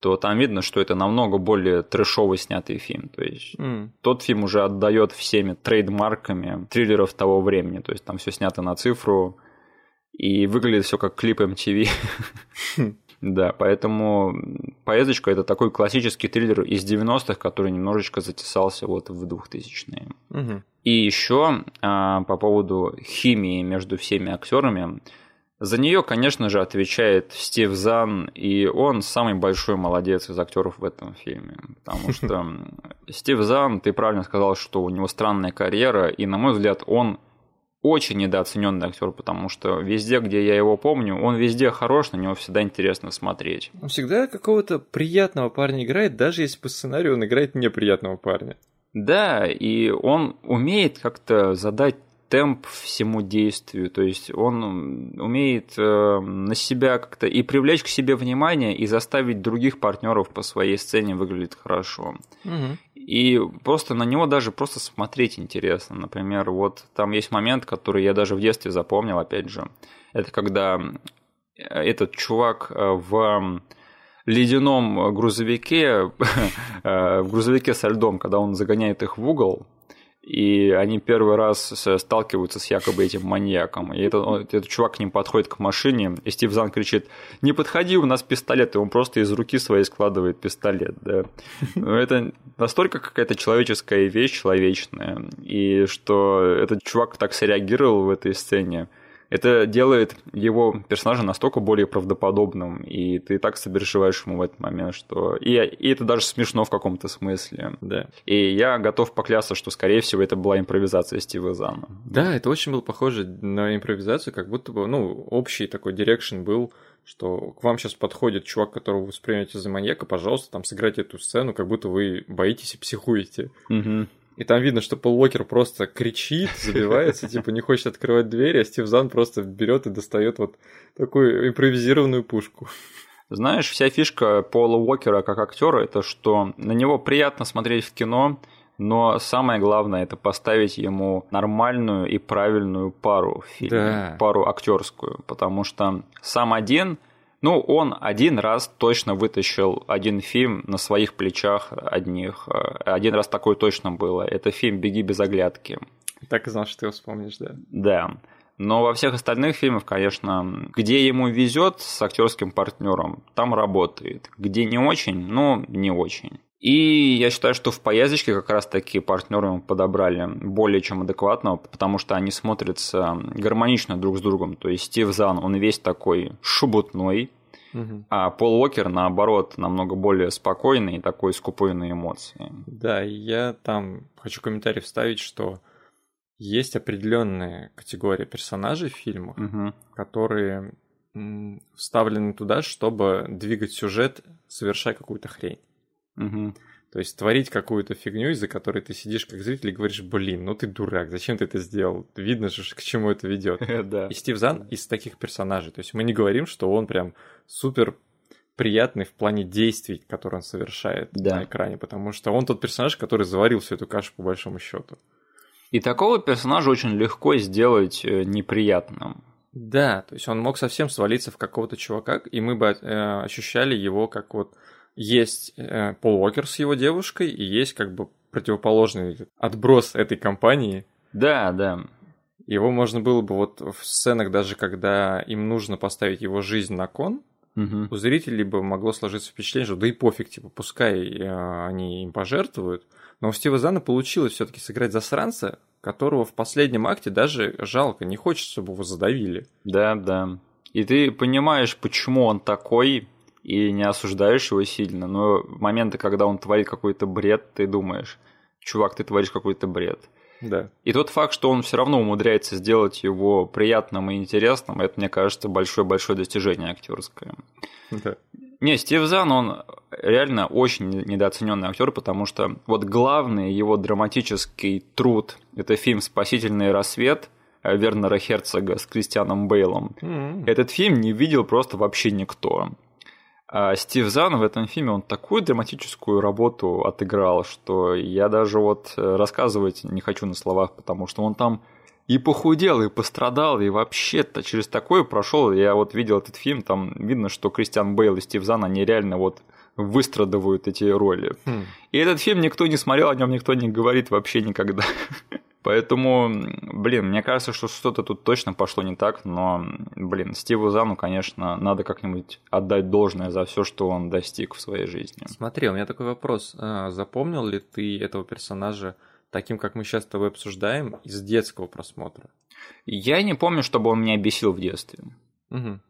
то там видно, что это намного более трэшовый снятый фильм. То есть М. тот фильм уже отдает всеми трейдмарками триллеров того времени. То есть там все снято на цифру и выглядит все как клип MTV. Да, поэтому «Поездочка» — это такой классический триллер из 90-х, который немножечко затесался вот в 2000-е. Мгм. И еще по поводу химии между всеми актерами. За нее, конечно же, отвечает Стив Зан, и он самый большой молодец из актеров в этом фильме. Потому [laughs] что Стив Зан, ты правильно сказал, что у него странная карьера, и, на мой взгляд, он очень недооцененный актер, потому что везде, где я его помню, он везде хорош, на него всегда интересно смотреть. Он всегда какого-то приятного парня играет, даже если по сценарию он играет неприятного парня. Да, и он умеет как-то задать темп всему действию, то есть он умеет э, на себя как-то и привлечь к себе внимание, и заставить других партнеров по своей сцене выглядеть хорошо. Угу. И просто на него даже просто смотреть интересно. Например, вот там есть момент, который я даже в детстве запомнил, опять же. Это когда этот чувак э, в ледяном грузовике, [laughs] э, в грузовике со льдом, когда он загоняет их в угол, и они первый раз сталкиваются с якобы этим маньяком. И этот, этот чувак к ним подходит к машине, и Стив Зан кричит, не подходи, у нас пистолет, и он просто из руки своей складывает пистолет. Да. Но это настолько какая-то человеческая вещь, человечная, и что этот чувак так среагировал в этой сцене, это делает его персонажа настолько более правдоподобным, и ты так сопереживаешь ему в этот момент, что... И, и это даже смешно в каком-то смысле. Да. И я готов поклясться, что, скорее всего, это была импровизация Стива Зана. Да, это очень было похоже на импровизацию, как будто бы, ну, общий такой direction был, что к вам сейчас подходит чувак, которого вы воспринимаете за маньяка, пожалуйста, там сыграйте эту сцену, как будто вы боитесь и психуете. Угу. И там видно, что Пол Уокер просто кричит, забивается, типа не хочет открывать дверь, а Стив Зан просто берет и достает вот такую импровизированную пушку. Знаешь, вся фишка Пола Уокера как актера это что на него приятно смотреть в кино, но самое главное это поставить ему нормальную и правильную пару в фильме, Да. пару актерскую, потому что сам один ну, он один раз точно вытащил один фильм на своих плечах одних. Один раз такое точно было. Это фильм «Беги без оглядки». Так и знал, что ты его вспомнишь, да. Да. Но во всех остальных фильмах, конечно, где ему везет с актерским партнером, там работает. Где не очень, ну, не очень. И я считаю, что в поездочке как раз таки партнеры подобрали более чем адекватного, потому что они смотрятся гармонично друг с другом. То есть Стив Зан, он весь такой шубутной, Мгм. а Пол Уокер, наоборот, намного более спокойный и такой скупой на эмоции. Да, я там хочу комментарий вставить, что есть определенная категория персонажей в фильмах, Мгм. которые вставлены туда, чтобы двигать сюжет, совершая какую-то хрень. Мгм. То есть творить какую-то фигню, из-за которой ты сидишь как зритель и говоришь, блин, ну ты дурак, зачем ты это сделал? Видно же, к чему это ведет. [laughs] Да. И Стив Зан из таких персонажей. То есть мы не говорим, что он прям супер приятный в плане действий, которые он совершает Да. на экране, потому что он тот персонаж, который заварил всю эту кашу по большому счету. И такого персонажа очень легко сделать э, неприятным. Да, то есть он мог совсем свалиться в какого-то чувака, и мы бы э, ощущали его как вот есть э, Пол Уокер с его девушкой, и есть как бы противоположный отброс этой компании. Да, да. Его можно было бы вот в сценах, даже когда им нужно поставить его жизнь на кон, Мгм. у зрителей бы могло сложиться впечатление, что да и пофиг, типа, пускай э, они им пожертвуют. Но у Стива Зана получилось все-таки сыграть засранца, которого в последнем акте даже жалко, не хочется, чтобы его задавили. Да, да. И ты понимаешь, почему он такой, и не осуждаешь его сильно, но в моменты, когда он творит какой-то бред, ты думаешь, чувак, ты творишь какой-то бред. Да. И тот факт, что он все равно умудряется сделать его приятным и интересным, это, мне кажется, большое-большое достижение актерское. Да. Не, Стив Зан, он реально очень недооцененный актер, потому что вот главный его драматический труд – это фильм «Спасительный рассвет» Вернера Херцога с Кристианом Бейлом. М. Этот фильм не видел просто вообще никто. А Стив Зан в этом фильме, он такую драматическую работу отыграл, что я даже вот э, рассказывать не хочу на словах, потому что он там и похудел, и пострадал, и вообще-то через такое прошел. Я вот видел этот фильм, там видно, что Кристиан Бейл и Стив Зан, они реально вот выстрадывают эти роли. Хм. И этот фильм никто не смотрел, о нем никто не говорит вообще никогда. Поэтому, блин, мне кажется, что что-то тут точно пошло не так, но, блин, Стиву Зану, конечно, надо как-нибудь отдать должное за все, что он достиг в своей жизни. Смотри, у меня такой вопрос. А, Запомнил ли ты этого персонажа таким, как мы сейчас с тобой обсуждаем, из детского просмотра? Я не помню, чтобы он меня бесил в детстве. Мгм.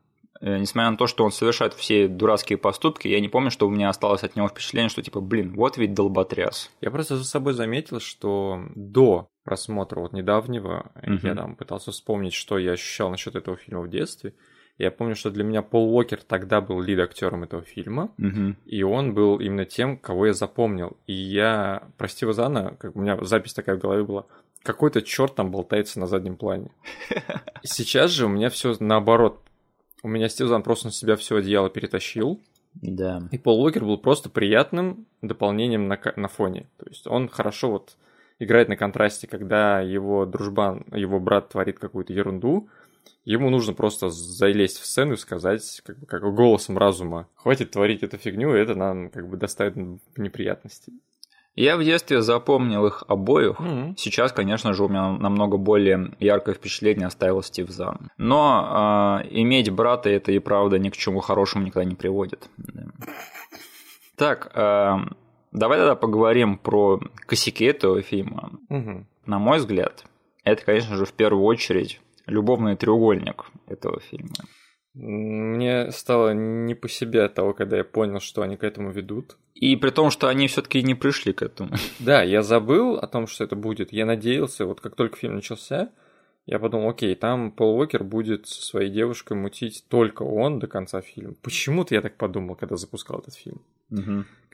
Э, Несмотря на то, что он совершает все дурацкие поступки, я не помню, что у меня осталось от него впечатление, что типа, блин, вот ведь долботряс. Я просто за собой заметил, что до просмотра вот недавнего, Мгм. я там пытался вспомнить, что я ощущал насчет этого фильма в детстве. Я помню, что для меня Пол Уокер тогда был лид-актером этого фильма, Мгм. и он был именно тем, кого я запомнил. И я, прости Зана, как у меня запись такая в голове была, какой-то черт там болтается на заднем плане. [laughs] Сейчас же у меня все наоборот. У меня Стив Зан просто на себя все одеяло перетащил, Да. и Пол Уокер был просто приятным дополнением на, на фоне. То есть он хорошо вот играет на контрасте, когда его дружбан, его брат творит какую-то ерунду, ему нужно просто залезть в сцену и сказать, как, бы, как голосом разума, хватит творить эту фигню, это нам как бы доставит неприятности. Я в детстве запомнил их обоих. Сейчас, конечно же, у меня намного более яркое впечатление оставил Стив Зан. Но э, иметь брата это и правда ни к чему хорошему никогда не приводит. Так, э, давай тогда поговорим про косяки этого фильма. Мгм. На мой взгляд, это, конечно же, в первую очередь любовный треугольник этого фильма. Мне стало не по себе от того, когда я понял, что они к этому ведут. И при том, что они все-таки не пришли к этому. [laughs] Да, я забыл о том, что это будет. Я надеялся, вот как только фильм начался, я подумал, окей, там Пол Уокер будет со своей девушкой мутить только он до конца фильма. Почему-то я так подумал, когда запускал этот фильм.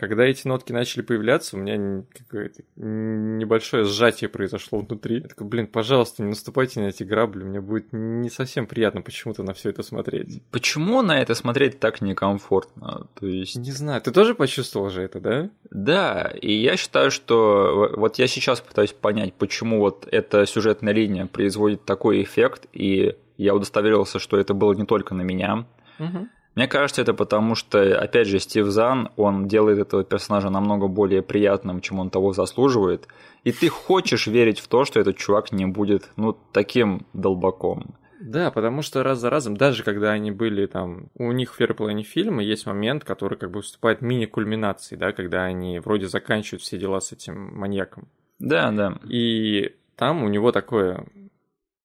Когда эти нотки начали появляться, у меня какое-то небольшое сжатие произошло внутри. Я такой, блин, пожалуйста, не наступайте на эти грабли, мне будет не совсем приятно почему-то на все это смотреть. Почему на это смотреть так некомфортно? То есть... Не знаю, ты тоже почувствовал же это, да? Да, и я считаю, что вот я сейчас пытаюсь понять, почему вот эта сюжетная линия производит такой эффект, и я удостоверился, что это было не только на меня. Мне кажется, это потому, что, опять же, Стив Зан, он делает этого персонажа намного более приятным, чем он того заслуживает, и ты хочешь верить в то, что этот чувак не будет, ну, таким долбаком. Да, потому что раз за разом, даже когда они были там, у них в первой половине фильма есть момент, который как бы выступает мини-кульминацией, да, когда они вроде заканчивают все дела с этим маньяком. Да, да. И там у него такое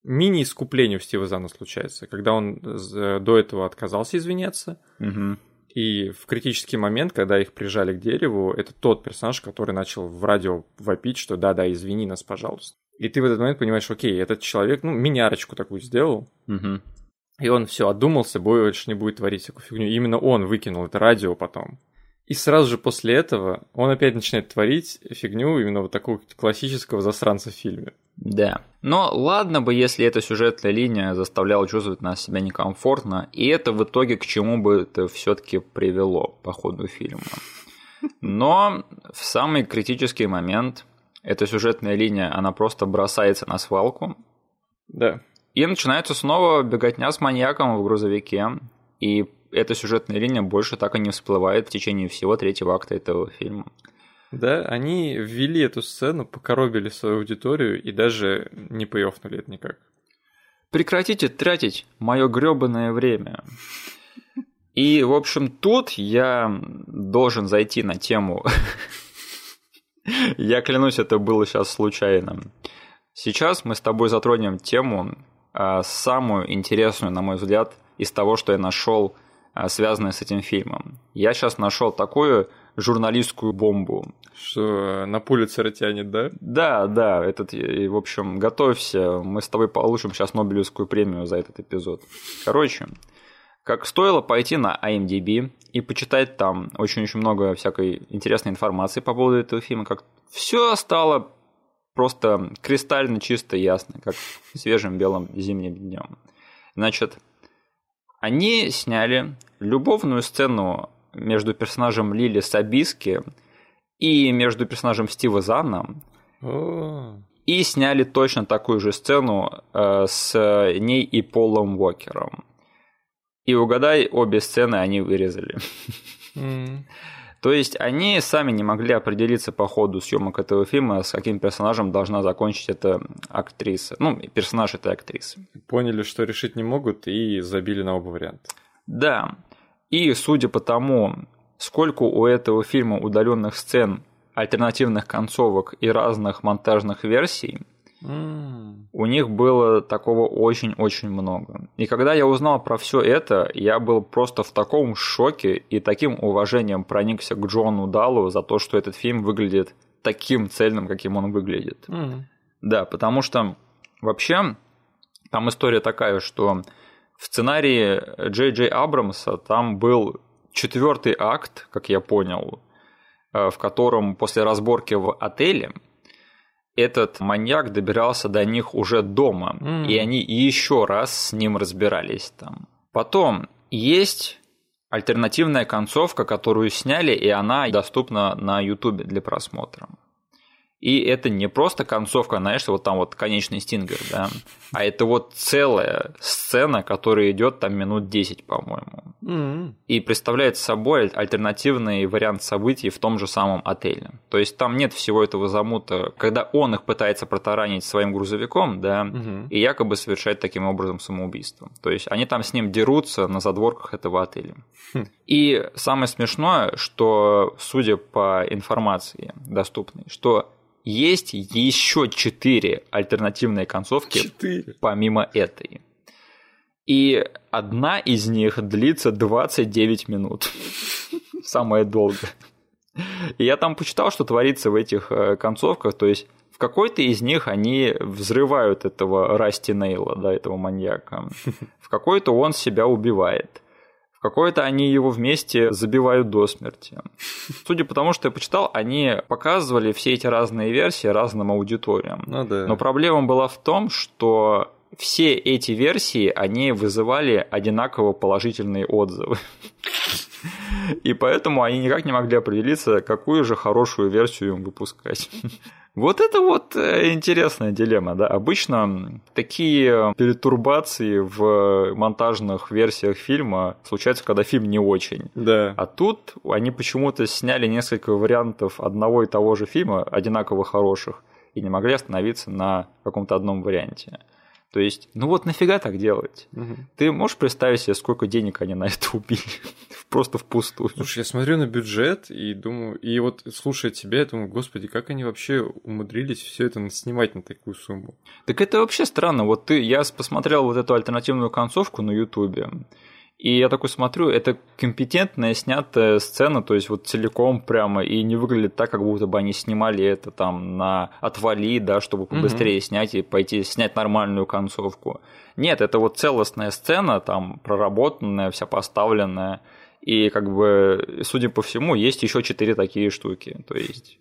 мини-искупление у Стива Зана случается, когда он з- до этого отказался извиняться, Мгм. и в критический момент, когда их прижали к дереву, это тот персонаж, который начал в радио вопить, что да-да, извини нас, пожалуйста. И ты в этот момент понимаешь, окей, этот человек, ну, мини-арочку такую сделал, Мгм. и он все одумался, больше не будет творить всякую фигню. Именно он выкинул это радио потом. И сразу же после этого он опять начинает творить фигню именно вот такого классического засранца в фильме. Да. Но ладно бы, если эта сюжетная линия заставляла чувствовать нас себя некомфортно, и это в итоге к чему бы это все-таки привело по ходу фильма. Но в самый критический момент эта сюжетная линия, она просто бросается на свалку, Да. и начинается снова беготня с маньяком в грузовике, и эта сюжетная линия больше так и не всплывает в течение всего третьего акта этого фильма. Да, они ввели эту сцену, покоробили свою аудиторию и даже не поёфнули это никак. Прекратите тратить мое грёбаное время. И, в общем, тут я должен зайти на тему. [laughs] Я клянусь, это было сейчас случайно. Сейчас мы с тобой затронем тему, а, самую интересную, на мой взгляд, из того, что я нашел, связанное с этим фильмом. Я сейчас нашел такую журналистскую бомбу. Что на Пулицера тянет, да? Да, да, этот, и, в общем, готовься, мы с тобой получим сейчас Нобелевскую премию за этот эпизод. Короче, как стоило пойти на IMDb и почитать там очень-очень много всякой интересной информации по поводу этого фильма, как все стало просто кристально чисто ясно, как свежим белым зимним днем. Значит, они сняли любовную сцену между персонажем Лили Сабиски и между персонажем Стива Зана. И сняли точно такую же сцену э, с ней и Полом Уокером. И угадай, обе сцены они вырезали. То есть они сами не могли определиться по ходу съемок этого фильма, с каким персонажем должна закончить эта актриса. Ну, персонаж этой актрисы. Поняли, что решить не могут и забили на оба варианта. Да. И судя по тому, сколько у этого фильма удаленных сцен, альтернативных концовок и разных монтажных версий, М. у них было такого очень-очень много. И когда я узнал про все это, я был просто в таком шоке и таким уважением проникся к Джону Далу за то, что этот фильм выглядит таким цельным, каким он выглядит. М. Да, потому что вообще там история такая, что в сценарии Джей Джей Абрамса там был четвертый акт, как я понял, э, в котором после разборки в отеле этот маньяк добирался до них уже дома, mm. и они еще раз с ним разбирались там. Потом есть альтернативная концовка, которую сняли, и она доступна на YouTube для просмотра. И это не просто концовка, знаешь, вот там вот конечный стингер, да, а это вот целая сцена, которая идет там минут 10, по-моему. Mm-hmm. И представляет собой альтернативный вариант событий в том же самом отеле. То есть там нет всего этого замута, когда он их пытается протаранить своим грузовиком, да, mm-hmm. и якобы совершает таким образом самоубийство. То есть они там с ним дерутся на задворках этого отеля. Mm-hmm. И самое смешное, что, судя по информации доступной, что есть еще четыре альтернативные концовки 4. помимо этой. И одна из них длится 29 минут. [laughs] Самое долгое. И я там почитал, что творится в этих э, концовках. То есть в какой-то из них они взрывают этого Расти Нейла, да, этого маньяка. В какой-то он себя убивает какой-то они его вместе забивают до смерти. Судя по тому, что я почитал, они показывали все эти разные версии разным аудиториям. Ну, да. Но проблема была в том, что все эти версии, они вызывали одинаково положительные отзывы. И поэтому они никак не могли определиться, какую же хорошую версию им выпускать. Вот это вот э, интересная дилемма, да. Обычно такие перетурбации в монтажных версиях фильма случаются, когда фильм не очень. Да. А тут они почему-то сняли несколько вариантов одного и того же фильма, одинаково хороших, и не могли остановиться на каком-то одном варианте. То есть, ну вот нафига так делать? Угу. Ты можешь представить себе, сколько денег они на это убили? [laughs] Просто впустую. Слушай, я смотрю на бюджет и думаю, и вот слушая тебя, я думаю, господи, как они вообще умудрились все это снимать на такую сумму? Так это вообще странно. Вот ты, я посмотрел вот эту альтернативную концовку на Ютубе, и я такой смотрю, это компетентная снятая сцена, то есть вот целиком прямо, и не выглядит так, как будто бы они снимали это там на отвали, да, чтобы побыстрее угу. снять и пойти снять нормальную концовку. Нет, это вот целостная сцена, там проработанная, вся поставленная, и как бы, судя по всему, есть еще четыре такие штуки, то есть...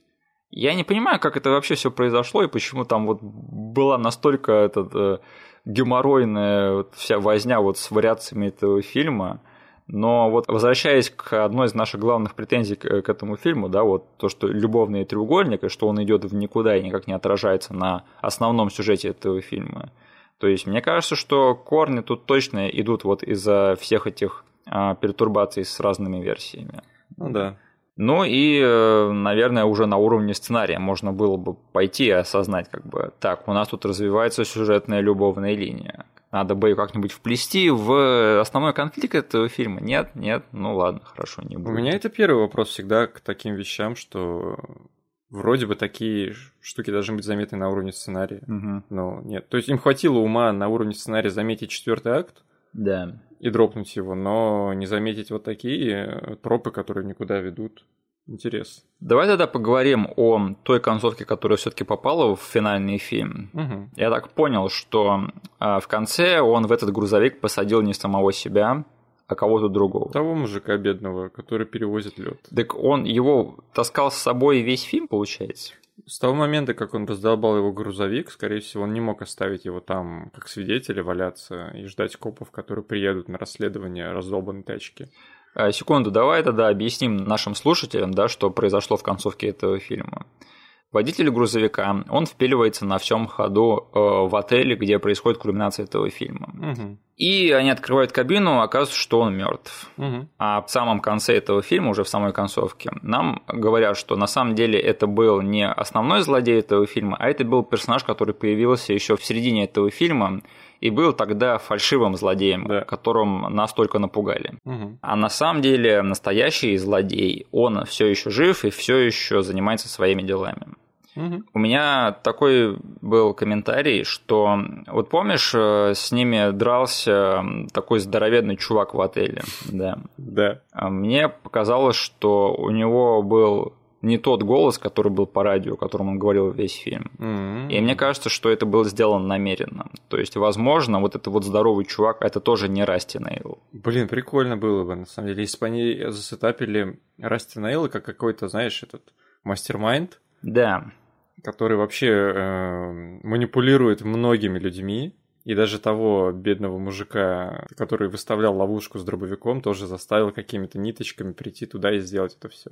Я не понимаю, как это вообще все произошло и почему там вот была настолько этот э, геморройная вся возня вот с вариациями этого фильма. Но вот возвращаясь к одной из наших главных претензий к, к этому фильму, да, вот то, что любовный треугольник, и что он идет в никуда и никак не отражается на основном сюжете этого фильма. То есть мне кажется, что корни тут точно идут вот из-за всех этих а, пертурбаций с разными версиями. Ну да. Ну и, э, наверное, уже на уровне сценария можно было бы пойти и осознать, как бы, так, у нас тут развивается сюжетная любовная линия. Надо бы ее как-нибудь вплести в основной конфликт этого фильма. Нет, нет, ну ладно, хорошо, не будет. У меня это первый вопрос всегда к таким вещам, что вроде бы такие штуки должны быть заметны на уровне сценария. Угу. Но нет. То есть им хватило ума на уровне сценария заметить четвертый акт. Да и дропнуть его, но не заметить вот такие тропы, которые никуда ведут. Интересно. Давай тогда поговорим о той концовке, которая все-таки попала в финальный фильм. Угу. Я так понял, что а, в конце он в этот грузовик посадил не самого себя, а кого-то другого. Того мужика бедного, который перевозит лед. Так он его таскал с собой весь фильм, получается? С того момента, как он раздолбал его грузовик, скорее всего, он не мог оставить его там как свидетеля валяться и ждать копов, которые приедут на расследование раздолбанной тачки. А, секунду, давай тогда объясним нашим слушателям, да, что произошло в концовке этого фильма. Водитель грузовика, он впиливается на всем ходу э, в отеле, где происходит кульминация этого фильма. Угу. И они открывают кабину, оказывается, что он мертв. Угу. А в самом конце этого фильма, уже в самой концовке, нам говорят, что на самом деле это был не основной злодей этого фильма, а это был персонаж, который появился еще в середине этого фильма и был тогда фальшивым злодеем, да. которым нас только напугали. Угу. А на самом деле настоящий злодей, он все еще жив и все еще занимается своими делами. Угу. У меня такой был комментарий, что вот помнишь, э, с ними дрался такой здоровенный чувак в отеле, да. Да. А мне показалось, что у него был не тот голос, который был по радио, которым он говорил весь фильм. Mm-hmm. И мне кажется, что это было сделано намеренно. То есть, возможно, вот этот вот здоровый чувак, это тоже не Расти Нейл. Блин, прикольно было бы, на самом деле, если бы они засетапили Расти Нейла как какой-то, знаешь, этот мастер-майнд. Да. Который вообще э, манипулирует многими людьми. И даже того бедного мужика, который выставлял ловушку с дробовиком, тоже заставил какими-то ниточками прийти туда и сделать это все.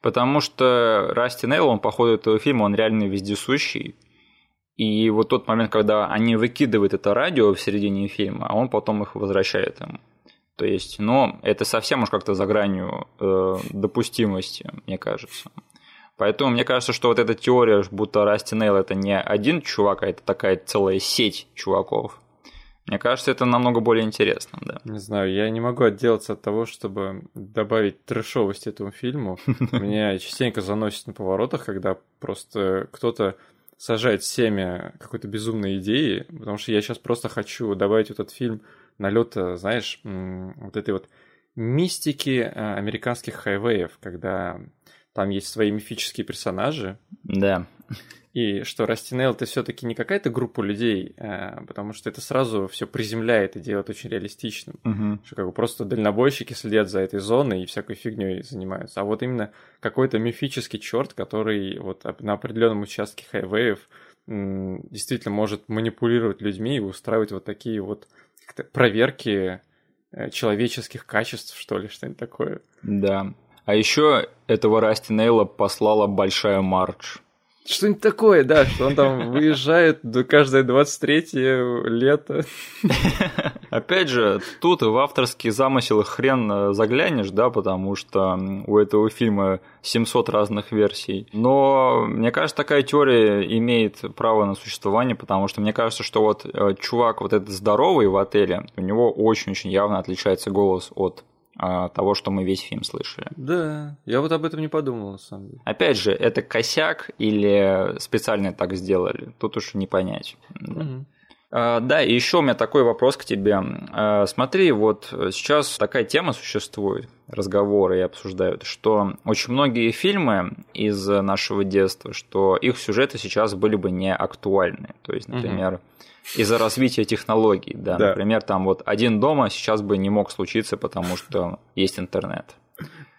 Потому что Расти Нейл, он по ходу этого фильма, он реально вездесущий. И вот тот момент, когда они выкидывают это радио в середине фильма, а он потом их возвращает им. То есть, ну, это совсем уж как-то за гранью э, допустимости, мне кажется. Поэтому мне кажется, что вот эта теория, будто Расти Нейл это не один чувак, а это такая целая сеть чуваков. Мне кажется, это намного более интересно, да. Не знаю, я не могу отделаться от того, чтобы добавить трешовость этому фильму. [laughs] Меня частенько заносит на поворотах, когда просто кто-то сажает семя какой-то безумной идеи, потому что я сейчас просто хочу добавить в этот фильм налета, знаешь, вот этой вот мистики э, американских хайвеев, когда там есть свои мифические персонажи. Да. И что Растинел это все-таки не какая-то группа людей, а, потому что это сразу все приземляет и делает очень реалистичным. Угу. Что как бы просто дальнобойщики следят за этой зоной и всякой фигней занимаются. А вот именно какой-то мифический черт, который вот на определенном участке хайвеев действительно может манипулировать людьми и устраивать вот такие вот проверки э, человеческих качеств, что ли, что-нибудь такое. Да. А еще этого Расти Нейла послала Большая Мардж. Что-нибудь такое, да, что он там выезжает каждое 23 лето. Опять же, тут в авторский замысел хрен э, заглянешь, да, потому что у этого фильма 700 разных версий. Но мне кажется, такая теория имеет право на существование, потому что мне кажется, что вот э, чувак вот этот здоровый в отеле, у него очень-очень явно отличается голос от того, что мы весь фильм слышали. Да, я вот об этом не подумал, на самом деле. Опять же, это косяк или специально так сделали, тут уж не понять. Угу. Да, и еще у меня такой вопрос к тебе. А, смотри, вот сейчас такая тема существует, разговоры и обсуждают, что очень многие фильмы из нашего детства, что их сюжеты сейчас были бы не актуальны. То есть, например, угу из-за развития технологий, да. да. Например, там вот один дома сейчас бы не мог случиться, потому что есть интернет.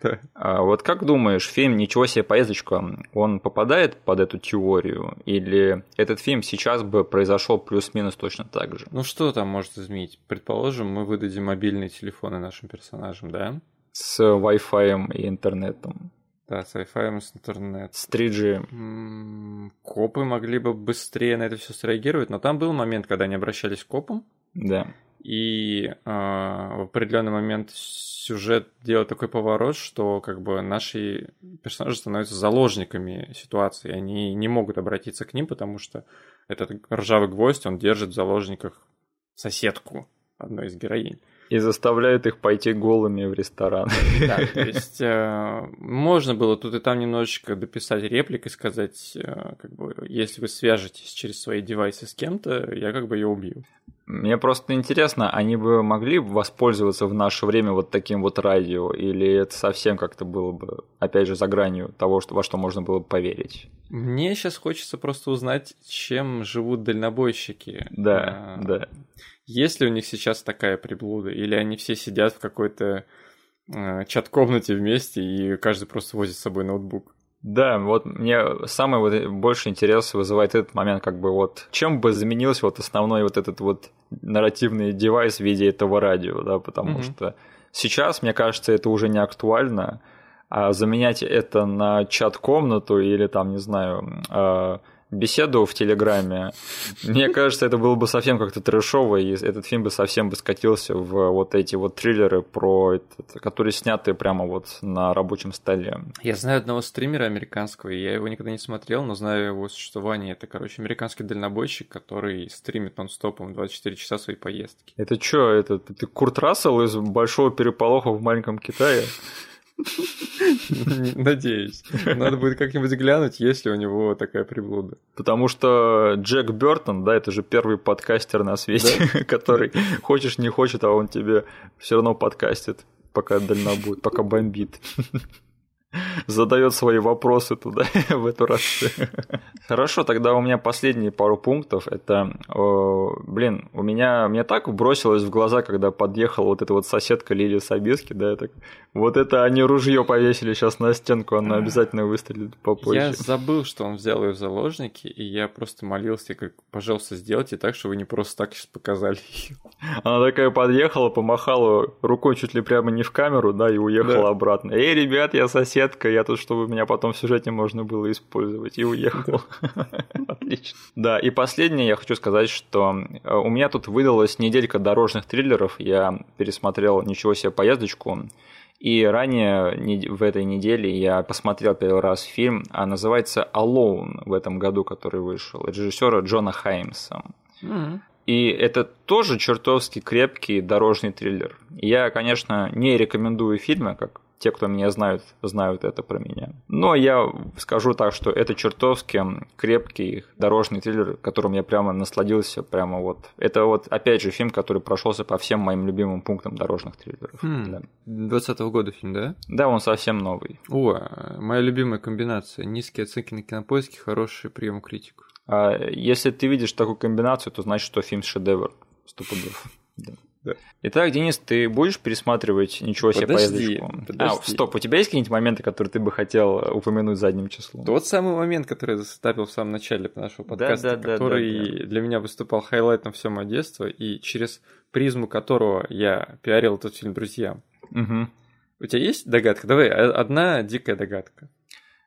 Да. А вот как думаешь, фильм «Ничего себе поездочка», он попадает под эту теорию? Или этот фильм сейчас бы произошел плюс-минус точно так же? Ну что там может изменить? Предположим, мы выдадим мобильные телефоны нашим персонажам, да? С Wi-Fi и интернетом. Да, с Wi-Fi с интернет. С 3G. Копы могли бы быстрее на это все среагировать, но там был момент, когда они обращались к копам. Да. И э, в определенный момент сюжет делает такой поворот, что как бы наши персонажи становятся заложниками ситуации. Они не могут обратиться к ним, потому что этот ржавый гвоздь, он держит в заложниках соседку одной из героинь. И заставляют их пойти голыми в ресторан. Да, то есть э, можно было тут и там немножечко дописать реплик и сказать, э, как бы, если вы свяжетесь через свои девайсы с кем-то, я как бы ее убью. Мне просто интересно, они бы могли воспользоваться в наше время вот таким вот радио, или это совсем как-то было бы, опять же, за гранью того, что, во что можно было бы поверить? Мне сейчас хочется просто узнать, чем живут дальнобойщики. Да, а, да. Есть ли у них сейчас такая приблуда? Или они все сидят в какой-то э, чат-комнате вместе, и каждый просто возит с собой ноутбук? Да, вот мне самый вот больше интерес вызывает этот момент, как бы вот чем бы заменился вот основной вот этот вот нарративный девайс в виде этого радио, да, потому mm-hmm. что сейчас, мне кажется, это уже не актуально, а заменять это на чат-комнату или там, не знаю, э, беседу в Телеграме, мне [laughs] кажется, это было бы совсем как-то трэшово, и этот фильм бы совсем бы скатился в вот эти вот триллеры, про этот, которые сняты прямо вот на рабочем столе. Я знаю одного стримера американского, я его никогда не смотрел, но знаю его существование. Это, короче, американский дальнобойщик, который стримит нон-стопом 24 часа своей поездки. Это что, это ты Курт Рассел из «Большого переполоха в маленьком Китае»? [laughs] [laughs] Надеюсь. Надо будет как-нибудь глянуть, есть ли у него такая приблуда. Потому что Джек Бертон, да, это же первый подкастер на свете, да? [laughs] который хочешь не хочет, а он тебе все равно подкастит, пока дальнобует, пока бомбит. [laughs] задает свои вопросы туда, [laughs] в эту рацию. Хорошо, тогда у меня последние пару пунктов. Это, о, блин, у меня, мне так бросилось в глаза, когда подъехала вот эта вот соседка Лили Сабиски, да, так, вот это они ружье повесили сейчас на стенку, она обязательно выстрелит попозже. Я забыл, что он взял ее в заложники, и я просто молился, как, пожалуйста, сделайте так, чтобы вы не просто так сейчас показали ее. Она такая подъехала, помахала рукой чуть ли прямо не в камеру, да, и уехала да. обратно. Эй, ребят, я соседка, я тут, чтобы меня потом в сюжете можно было использовать, и уехал. [laughs] Отлично. Да, и последнее я хочу сказать, что э, у меня тут выдалась неделька дорожных триллеров, я пересмотрел «Ничего себе поездочку», и ранее в этой неделе я посмотрел первый раз фильм, а называется «Alone» в этом году, который вышел, режиссера Джона Хаймса. Mm-hmm. И это тоже чертовски крепкий дорожный триллер. Я, конечно, не рекомендую фильмы, как те, кто меня знают, знают это про меня. Но я скажу так, что это чертовски крепкий дорожный триллер, которым я прямо насладился, прямо вот. Это вот, опять же, фильм, который прошелся по всем моим любимым пунктам дорожных триллеров. Хм, да. 20 -го года фильм, да? Да, он совсем новый. О, моя любимая комбинация. Низкие оценки на кинопоиске, хороший прием критику. А если ты видишь такую комбинацию, то значит, что фильм шедевр. Сто пудов. [laughs] Да. Да. Итак, Денис, ты будешь пересматривать ничего себе подожди, поездочку? Подожди. А, стоп, у тебя есть какие-нибудь моменты, которые ты бы хотел упомянуть задним числом? Тот самый момент, который я заставил в самом начале нашего подкаста, да, да, который да, да, да. для меня выступал хайлайтом все мое детство, и через призму которого я пиарил этот фильм друзьям. Угу. У тебя есть догадка? Давай, а, одна дикая догадка.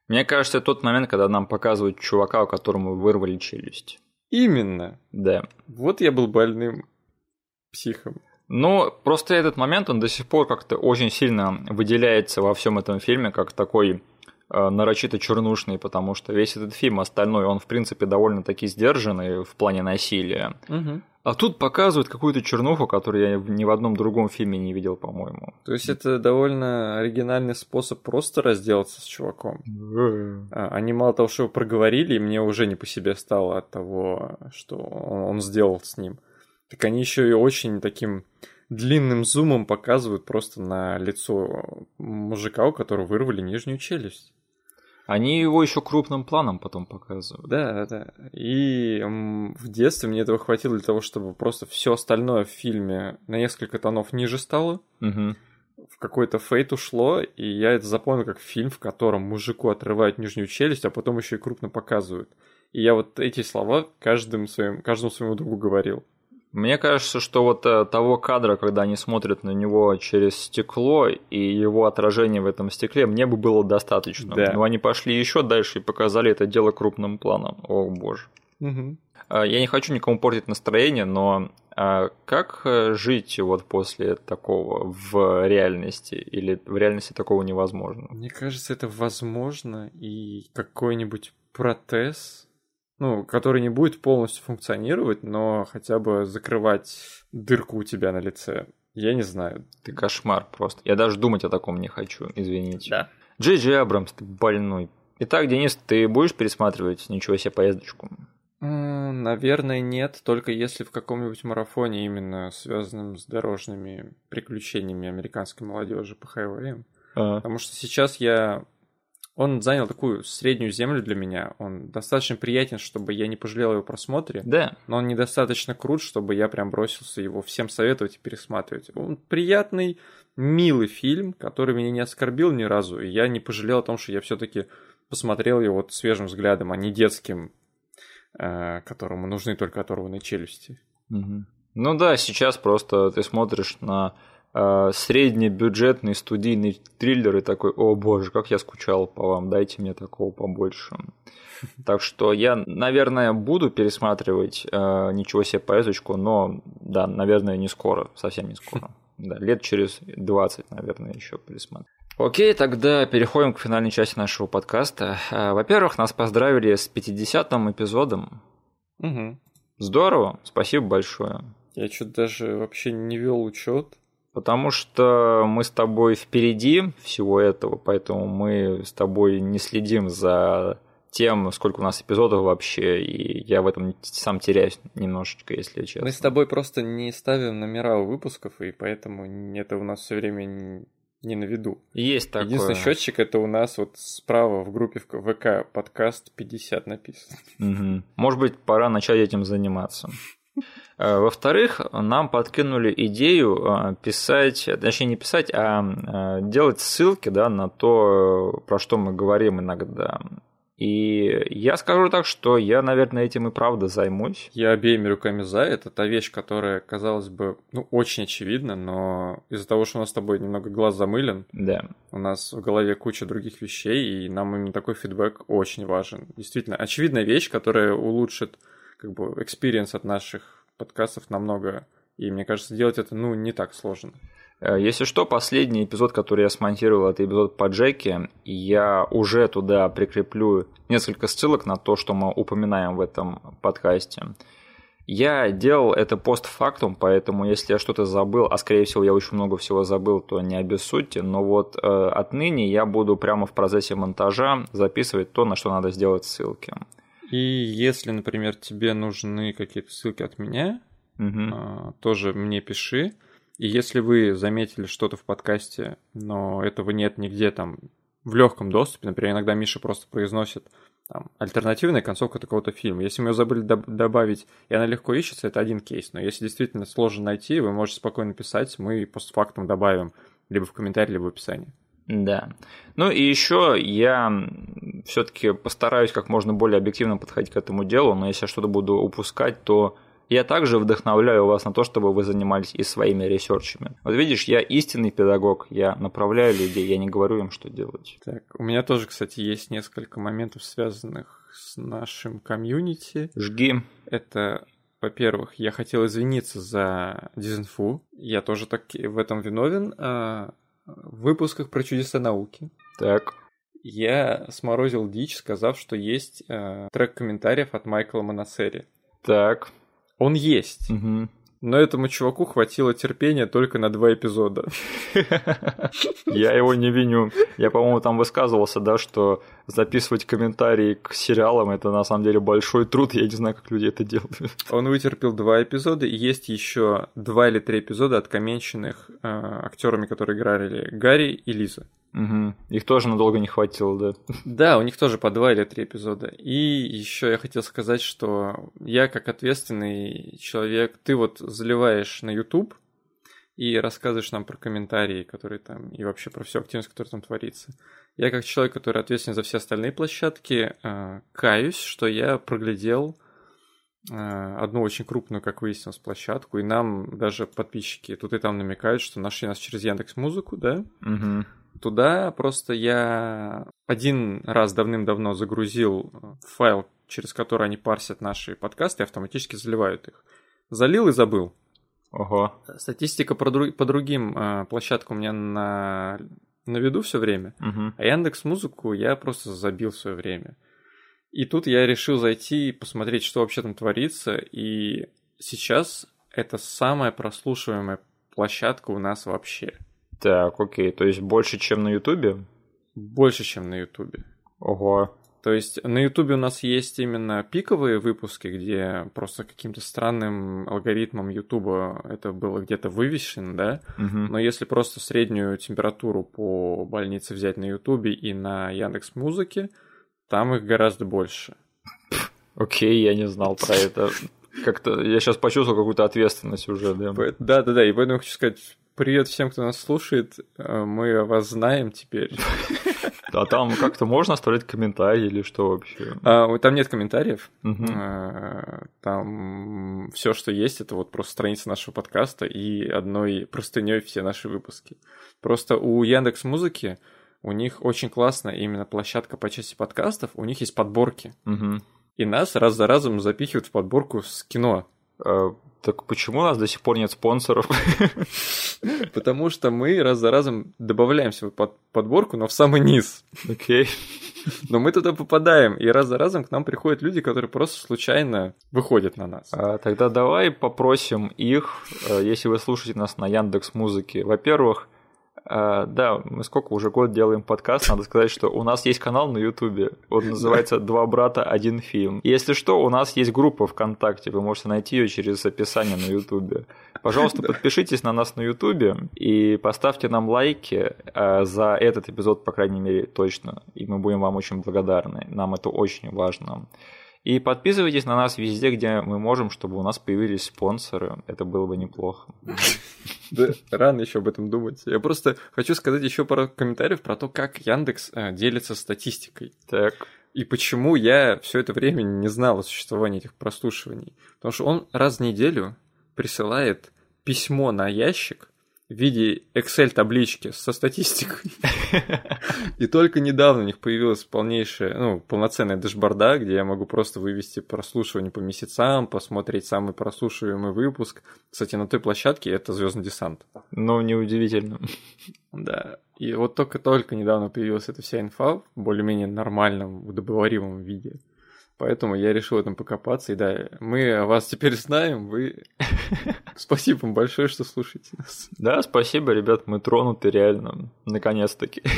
Мне кажется, тот момент, когда нам показывают чувака, у которому вырвали челюсть. Именно. Да. Вот я был больным психом. Ну, просто этот момент, он до сих пор как-то очень сильно выделяется во всем этом фильме, как такой э, нарочито чернушный, потому что весь этот фильм остальной, он, в принципе, довольно-таки сдержанный в плане насилия. Угу. А тут показывают какую-то чернуху, которую я ни в одном другом фильме не видел, по-моему. То есть это довольно оригинальный способ просто разделаться с чуваком. А, они мало того, что проговорили, и мне уже не по себе стало от того, что он сделал с ним так они еще и очень таким длинным зумом показывают просто на лицо мужика, у которого вырвали нижнюю челюсть. Они его еще крупным планом потом показывают. Да, да. И в детстве мне этого хватило для того, чтобы просто все остальное в фильме на несколько тонов ниже стало. Угу. В какой-то фейт ушло, и я это запомнил как фильм, в котором мужику отрывают нижнюю челюсть, а потом еще и крупно показывают. И я вот эти слова каждым своим, каждому своему другу говорил. Мне кажется, что вот э, того кадра, когда они смотрят на него через стекло и его отражение в этом стекле, мне бы было достаточно. Да. Но они пошли еще дальше и показали это дело крупным планом. О боже. Угу. Я не хочу никому портить настроение, но а как э, жить вот после такого в реальности? Или в реальности такого невозможно? Мне кажется, это возможно, и какой-нибудь протез ну, который не будет полностью функционировать, но хотя бы закрывать дырку у тебя на лице. Я не знаю. Ты кошмар просто. Я даже думать о таком не хочу, извините. Да. Джей Джей Абрамс, ты больной. Итак, Денис, ты будешь пересматривать «Ничего себе поездочку»? Наверное, нет, только если в каком-нибудь марафоне, именно связанном с дорожными приключениями американской молодежи по хайвеям. А. Потому что сейчас я он занял такую среднюю землю для меня. Он достаточно приятен, чтобы я не пожалел его просмотре. Да. Но он недостаточно крут, чтобы я прям бросился его всем советовать и пересматривать. Он приятный, милый фильм, который меня не оскорбил ни разу. И я не пожалел о том, что я все-таки посмотрел его вот свежим взглядом, а не детским, э, которому нужны только оторванные челюсти. Угу. Ну да, сейчас просто ты смотришь на среднебюджетный студийный триллер и такой, о боже, как я скучал по вам, дайте мне такого побольше. Так что я, наверное, буду пересматривать э, ничего себе поездочку, но да, наверное, не скоро, совсем не скоро. Да, лет через 20, наверное, еще пересмотрю. Окей, тогда переходим к финальной части нашего подкаста. Э, во-первых, нас поздравили с 50-м эпизодом. Угу. Здорово, спасибо большое. Я что-то даже вообще не вел учет. Потому что мы с тобой впереди всего этого, поэтому мы с тобой не следим за тем, сколько у нас эпизодов вообще, и я в этом сам теряюсь немножечко, если честно. Мы с тобой просто не ставим номера у выпусков, и поэтому это у нас все время не на виду. Есть такое. Единственный счетчик это у нас вот справа в группе в ВК подкаст 50 написано. Угу. Может быть, пора начать этим заниматься. Э, во-вторых, нам подкинули идею э, писать, точнее не писать, а э, делать ссылки да, на то, про что мы говорим иногда. И я скажу так, что я, наверное, этим и правда займусь. Я обеими руками за. Это та вещь, которая, казалось бы, ну, очень очевидна, но из-за того, что у нас с тобой немного глаз замылен, да. у нас в голове куча других вещей, и нам именно такой фидбэк очень важен. Действительно, очевидная вещь, которая улучшит как бы experience от наших подкастов намного. И мне кажется, делать это, ну, не так сложно. Э, если что, последний эпизод, который я смонтировал, это эпизод по Джеки. Я уже туда прикреплю несколько ссылок на то, что мы упоминаем в этом подкасте. Я делал это постфактум, поэтому если я что-то забыл, а скорее всего я очень много всего забыл, то не обессудьте. Но вот э, отныне я буду прямо в процессе монтажа записывать то, на что надо сделать ссылки. И если, например, тебе нужны какие-то ссылки от меня, угу. тоже мне пиши. И если вы заметили что-то в подкасте, но этого нет нигде там в легком доступе, например, иногда Миша просто произносит там, альтернативная концовка такого-то фильма. Если мы ее забыли доб- добавить, и она легко ищется, это один кейс. Но если действительно сложно найти, вы можете спокойно писать, мы постфактум добавим либо в комментарии, либо в описании. Да. Ну и еще я все-таки постараюсь как можно более объективно подходить к этому делу, но если я что-то буду упускать, то я также вдохновляю вас на то, чтобы вы занимались и своими ресерчами. Вот видишь, я истинный педагог, я направляю людей, я не говорю им, что делать. Так, у меня тоже, кстати, есть несколько моментов, связанных с нашим комьюнити. Жги. Это во-первых, я хотел извиниться за дизинфу. Я тоже так в этом виновен. В выпусках про чудеса науки. Так. Я сморозил дичь, сказав, что есть э, трек комментариев от Майкла Монасери. Так. Он есть. Угу. Но этому чуваку хватило терпения только на два эпизода. [laughs] Я его не виню. Я, по-моему, там высказывался, да, что записывать комментарии к сериалам это на самом деле большой труд. Я не знаю, как люди это делают. Он вытерпел два эпизода, и есть еще два или три эпизода от комменченных э, актерами, которые играли Гарри и Лиза. Угу. Их тоже надолго не хватило, да? Да, у них тоже по два или три эпизода. И еще я хотел сказать, что я как ответственный человек, ты вот заливаешь на YouTube и рассказываешь нам про комментарии, которые там, и вообще про всю активность, которая там творится. Я как человек, который ответственен за все остальные площадки, э, каюсь, что я проглядел э, одну очень крупную, как выяснилось, площадку, и нам даже подписчики тут и там намекают, что нашли нас через Яндекс Музыку, да? Угу туда просто я один раз давным-давно загрузил э, файл, через который они парсят наши подкасты и автоматически заливают их. Залил и забыл. Ого. Статистика по, друг, по другим э, площадкам у меня на, на виду все время, угу. а Яндекс Музыку я просто забил в свое время. И тут я решил зайти и посмотреть, что вообще там творится. И сейчас это самая прослушиваемая площадка у нас вообще. Так, окей, то есть больше, чем на Ютубе? Больше, чем на Ютубе. Ого. То есть на Ютубе у нас есть именно пиковые выпуски, где просто каким-то странным алгоритмом Ютуба это было где-то вывешено, да? Угу. Но если просто среднюю температуру по больнице взять на Ютубе и на Яндекс Музыке, там их гораздо больше. Окей, я не знал про это. [laughs] Как-то я сейчас почувствовал какую-то ответственность уже, да. Да, да, да. И поэтому хочу сказать, Привет всем, кто нас слушает. Э, мы вас знаем теперь. [laughs] А там как-то можно оставлять комментарии или что вообще? А, там нет комментариев. Угу. Там все, что есть, это вот просто страница нашего подкаста и одной простыней все наши выпуски. Просто у Яндекс Музыки у них очень классно именно площадка по части подкастов, у них есть подборки. Угу. И нас раз за разом запихивают в подборку с кино. А, так почему у нас до сих пор нет спонсоров? [laughs] Потому что мы раз за разом добавляемся под подборку, но в самый низ. Окей. Но мы туда попадаем, и раз за разом к нам приходят люди, которые просто случайно выходят на нас. А, тогда давай попросим их, э, если вы слушаете нас на Яндекс Музыке, во-первых, да, мы сколько уже год делаем подкаст, надо сказать, что у нас есть канал на Ютубе, он называется «Два брата, один фильм». Если что, у нас есть группа ВКонтакте, вы можете найти ее через описание на Ютубе. Пожалуйста, подпишитесь на нас на Ютубе и поставьте нам лайки а, за этот эпизод, по крайней мере, точно, и мы будем вам очень благодарны, нам это очень важно. И подписывайтесь на нас везде, где мы можем, чтобы у нас появились спонсоры. Это было бы неплохо. Да, рано еще об этом думать. Я просто хочу сказать еще пару комментариев про то, как Яндекс э, делится статистикой. Так. И почему я все это время не знал о существовании этих прослушиваний. Потому что он раз в неделю присылает письмо на ящик в виде Excel-таблички со статистикой. [laughs] И только недавно у них появилась полнейшая, ну, полноценная дашборда, где я могу просто вывести прослушивание по месяцам, посмотреть самый прослушиваемый выпуск. Кстати, на той площадке это Звездный десант. Ну, неудивительно. Да. И вот только-только недавно появилась эта вся инфа в более-менее нормальном, удобоваримом виде. Поэтому я решил в этом покопаться. И да, мы вас теперь знаем. Вы... [laughs] Спасибо вам большое, что слушаете нас. Да, спасибо, ребят, мы тронуты реально. Наконец-таки. [laughs]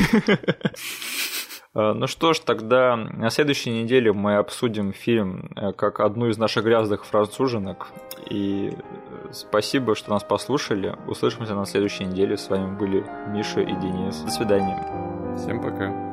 А, ну что ж, тогда на следующей неделе мы обсудим фильм э, как одну из наших грязных француженок. И э, спасибо, что нас послушали. Услышимся на следующей неделе. С вами были Миша и Денис. До свидания. Всем пока.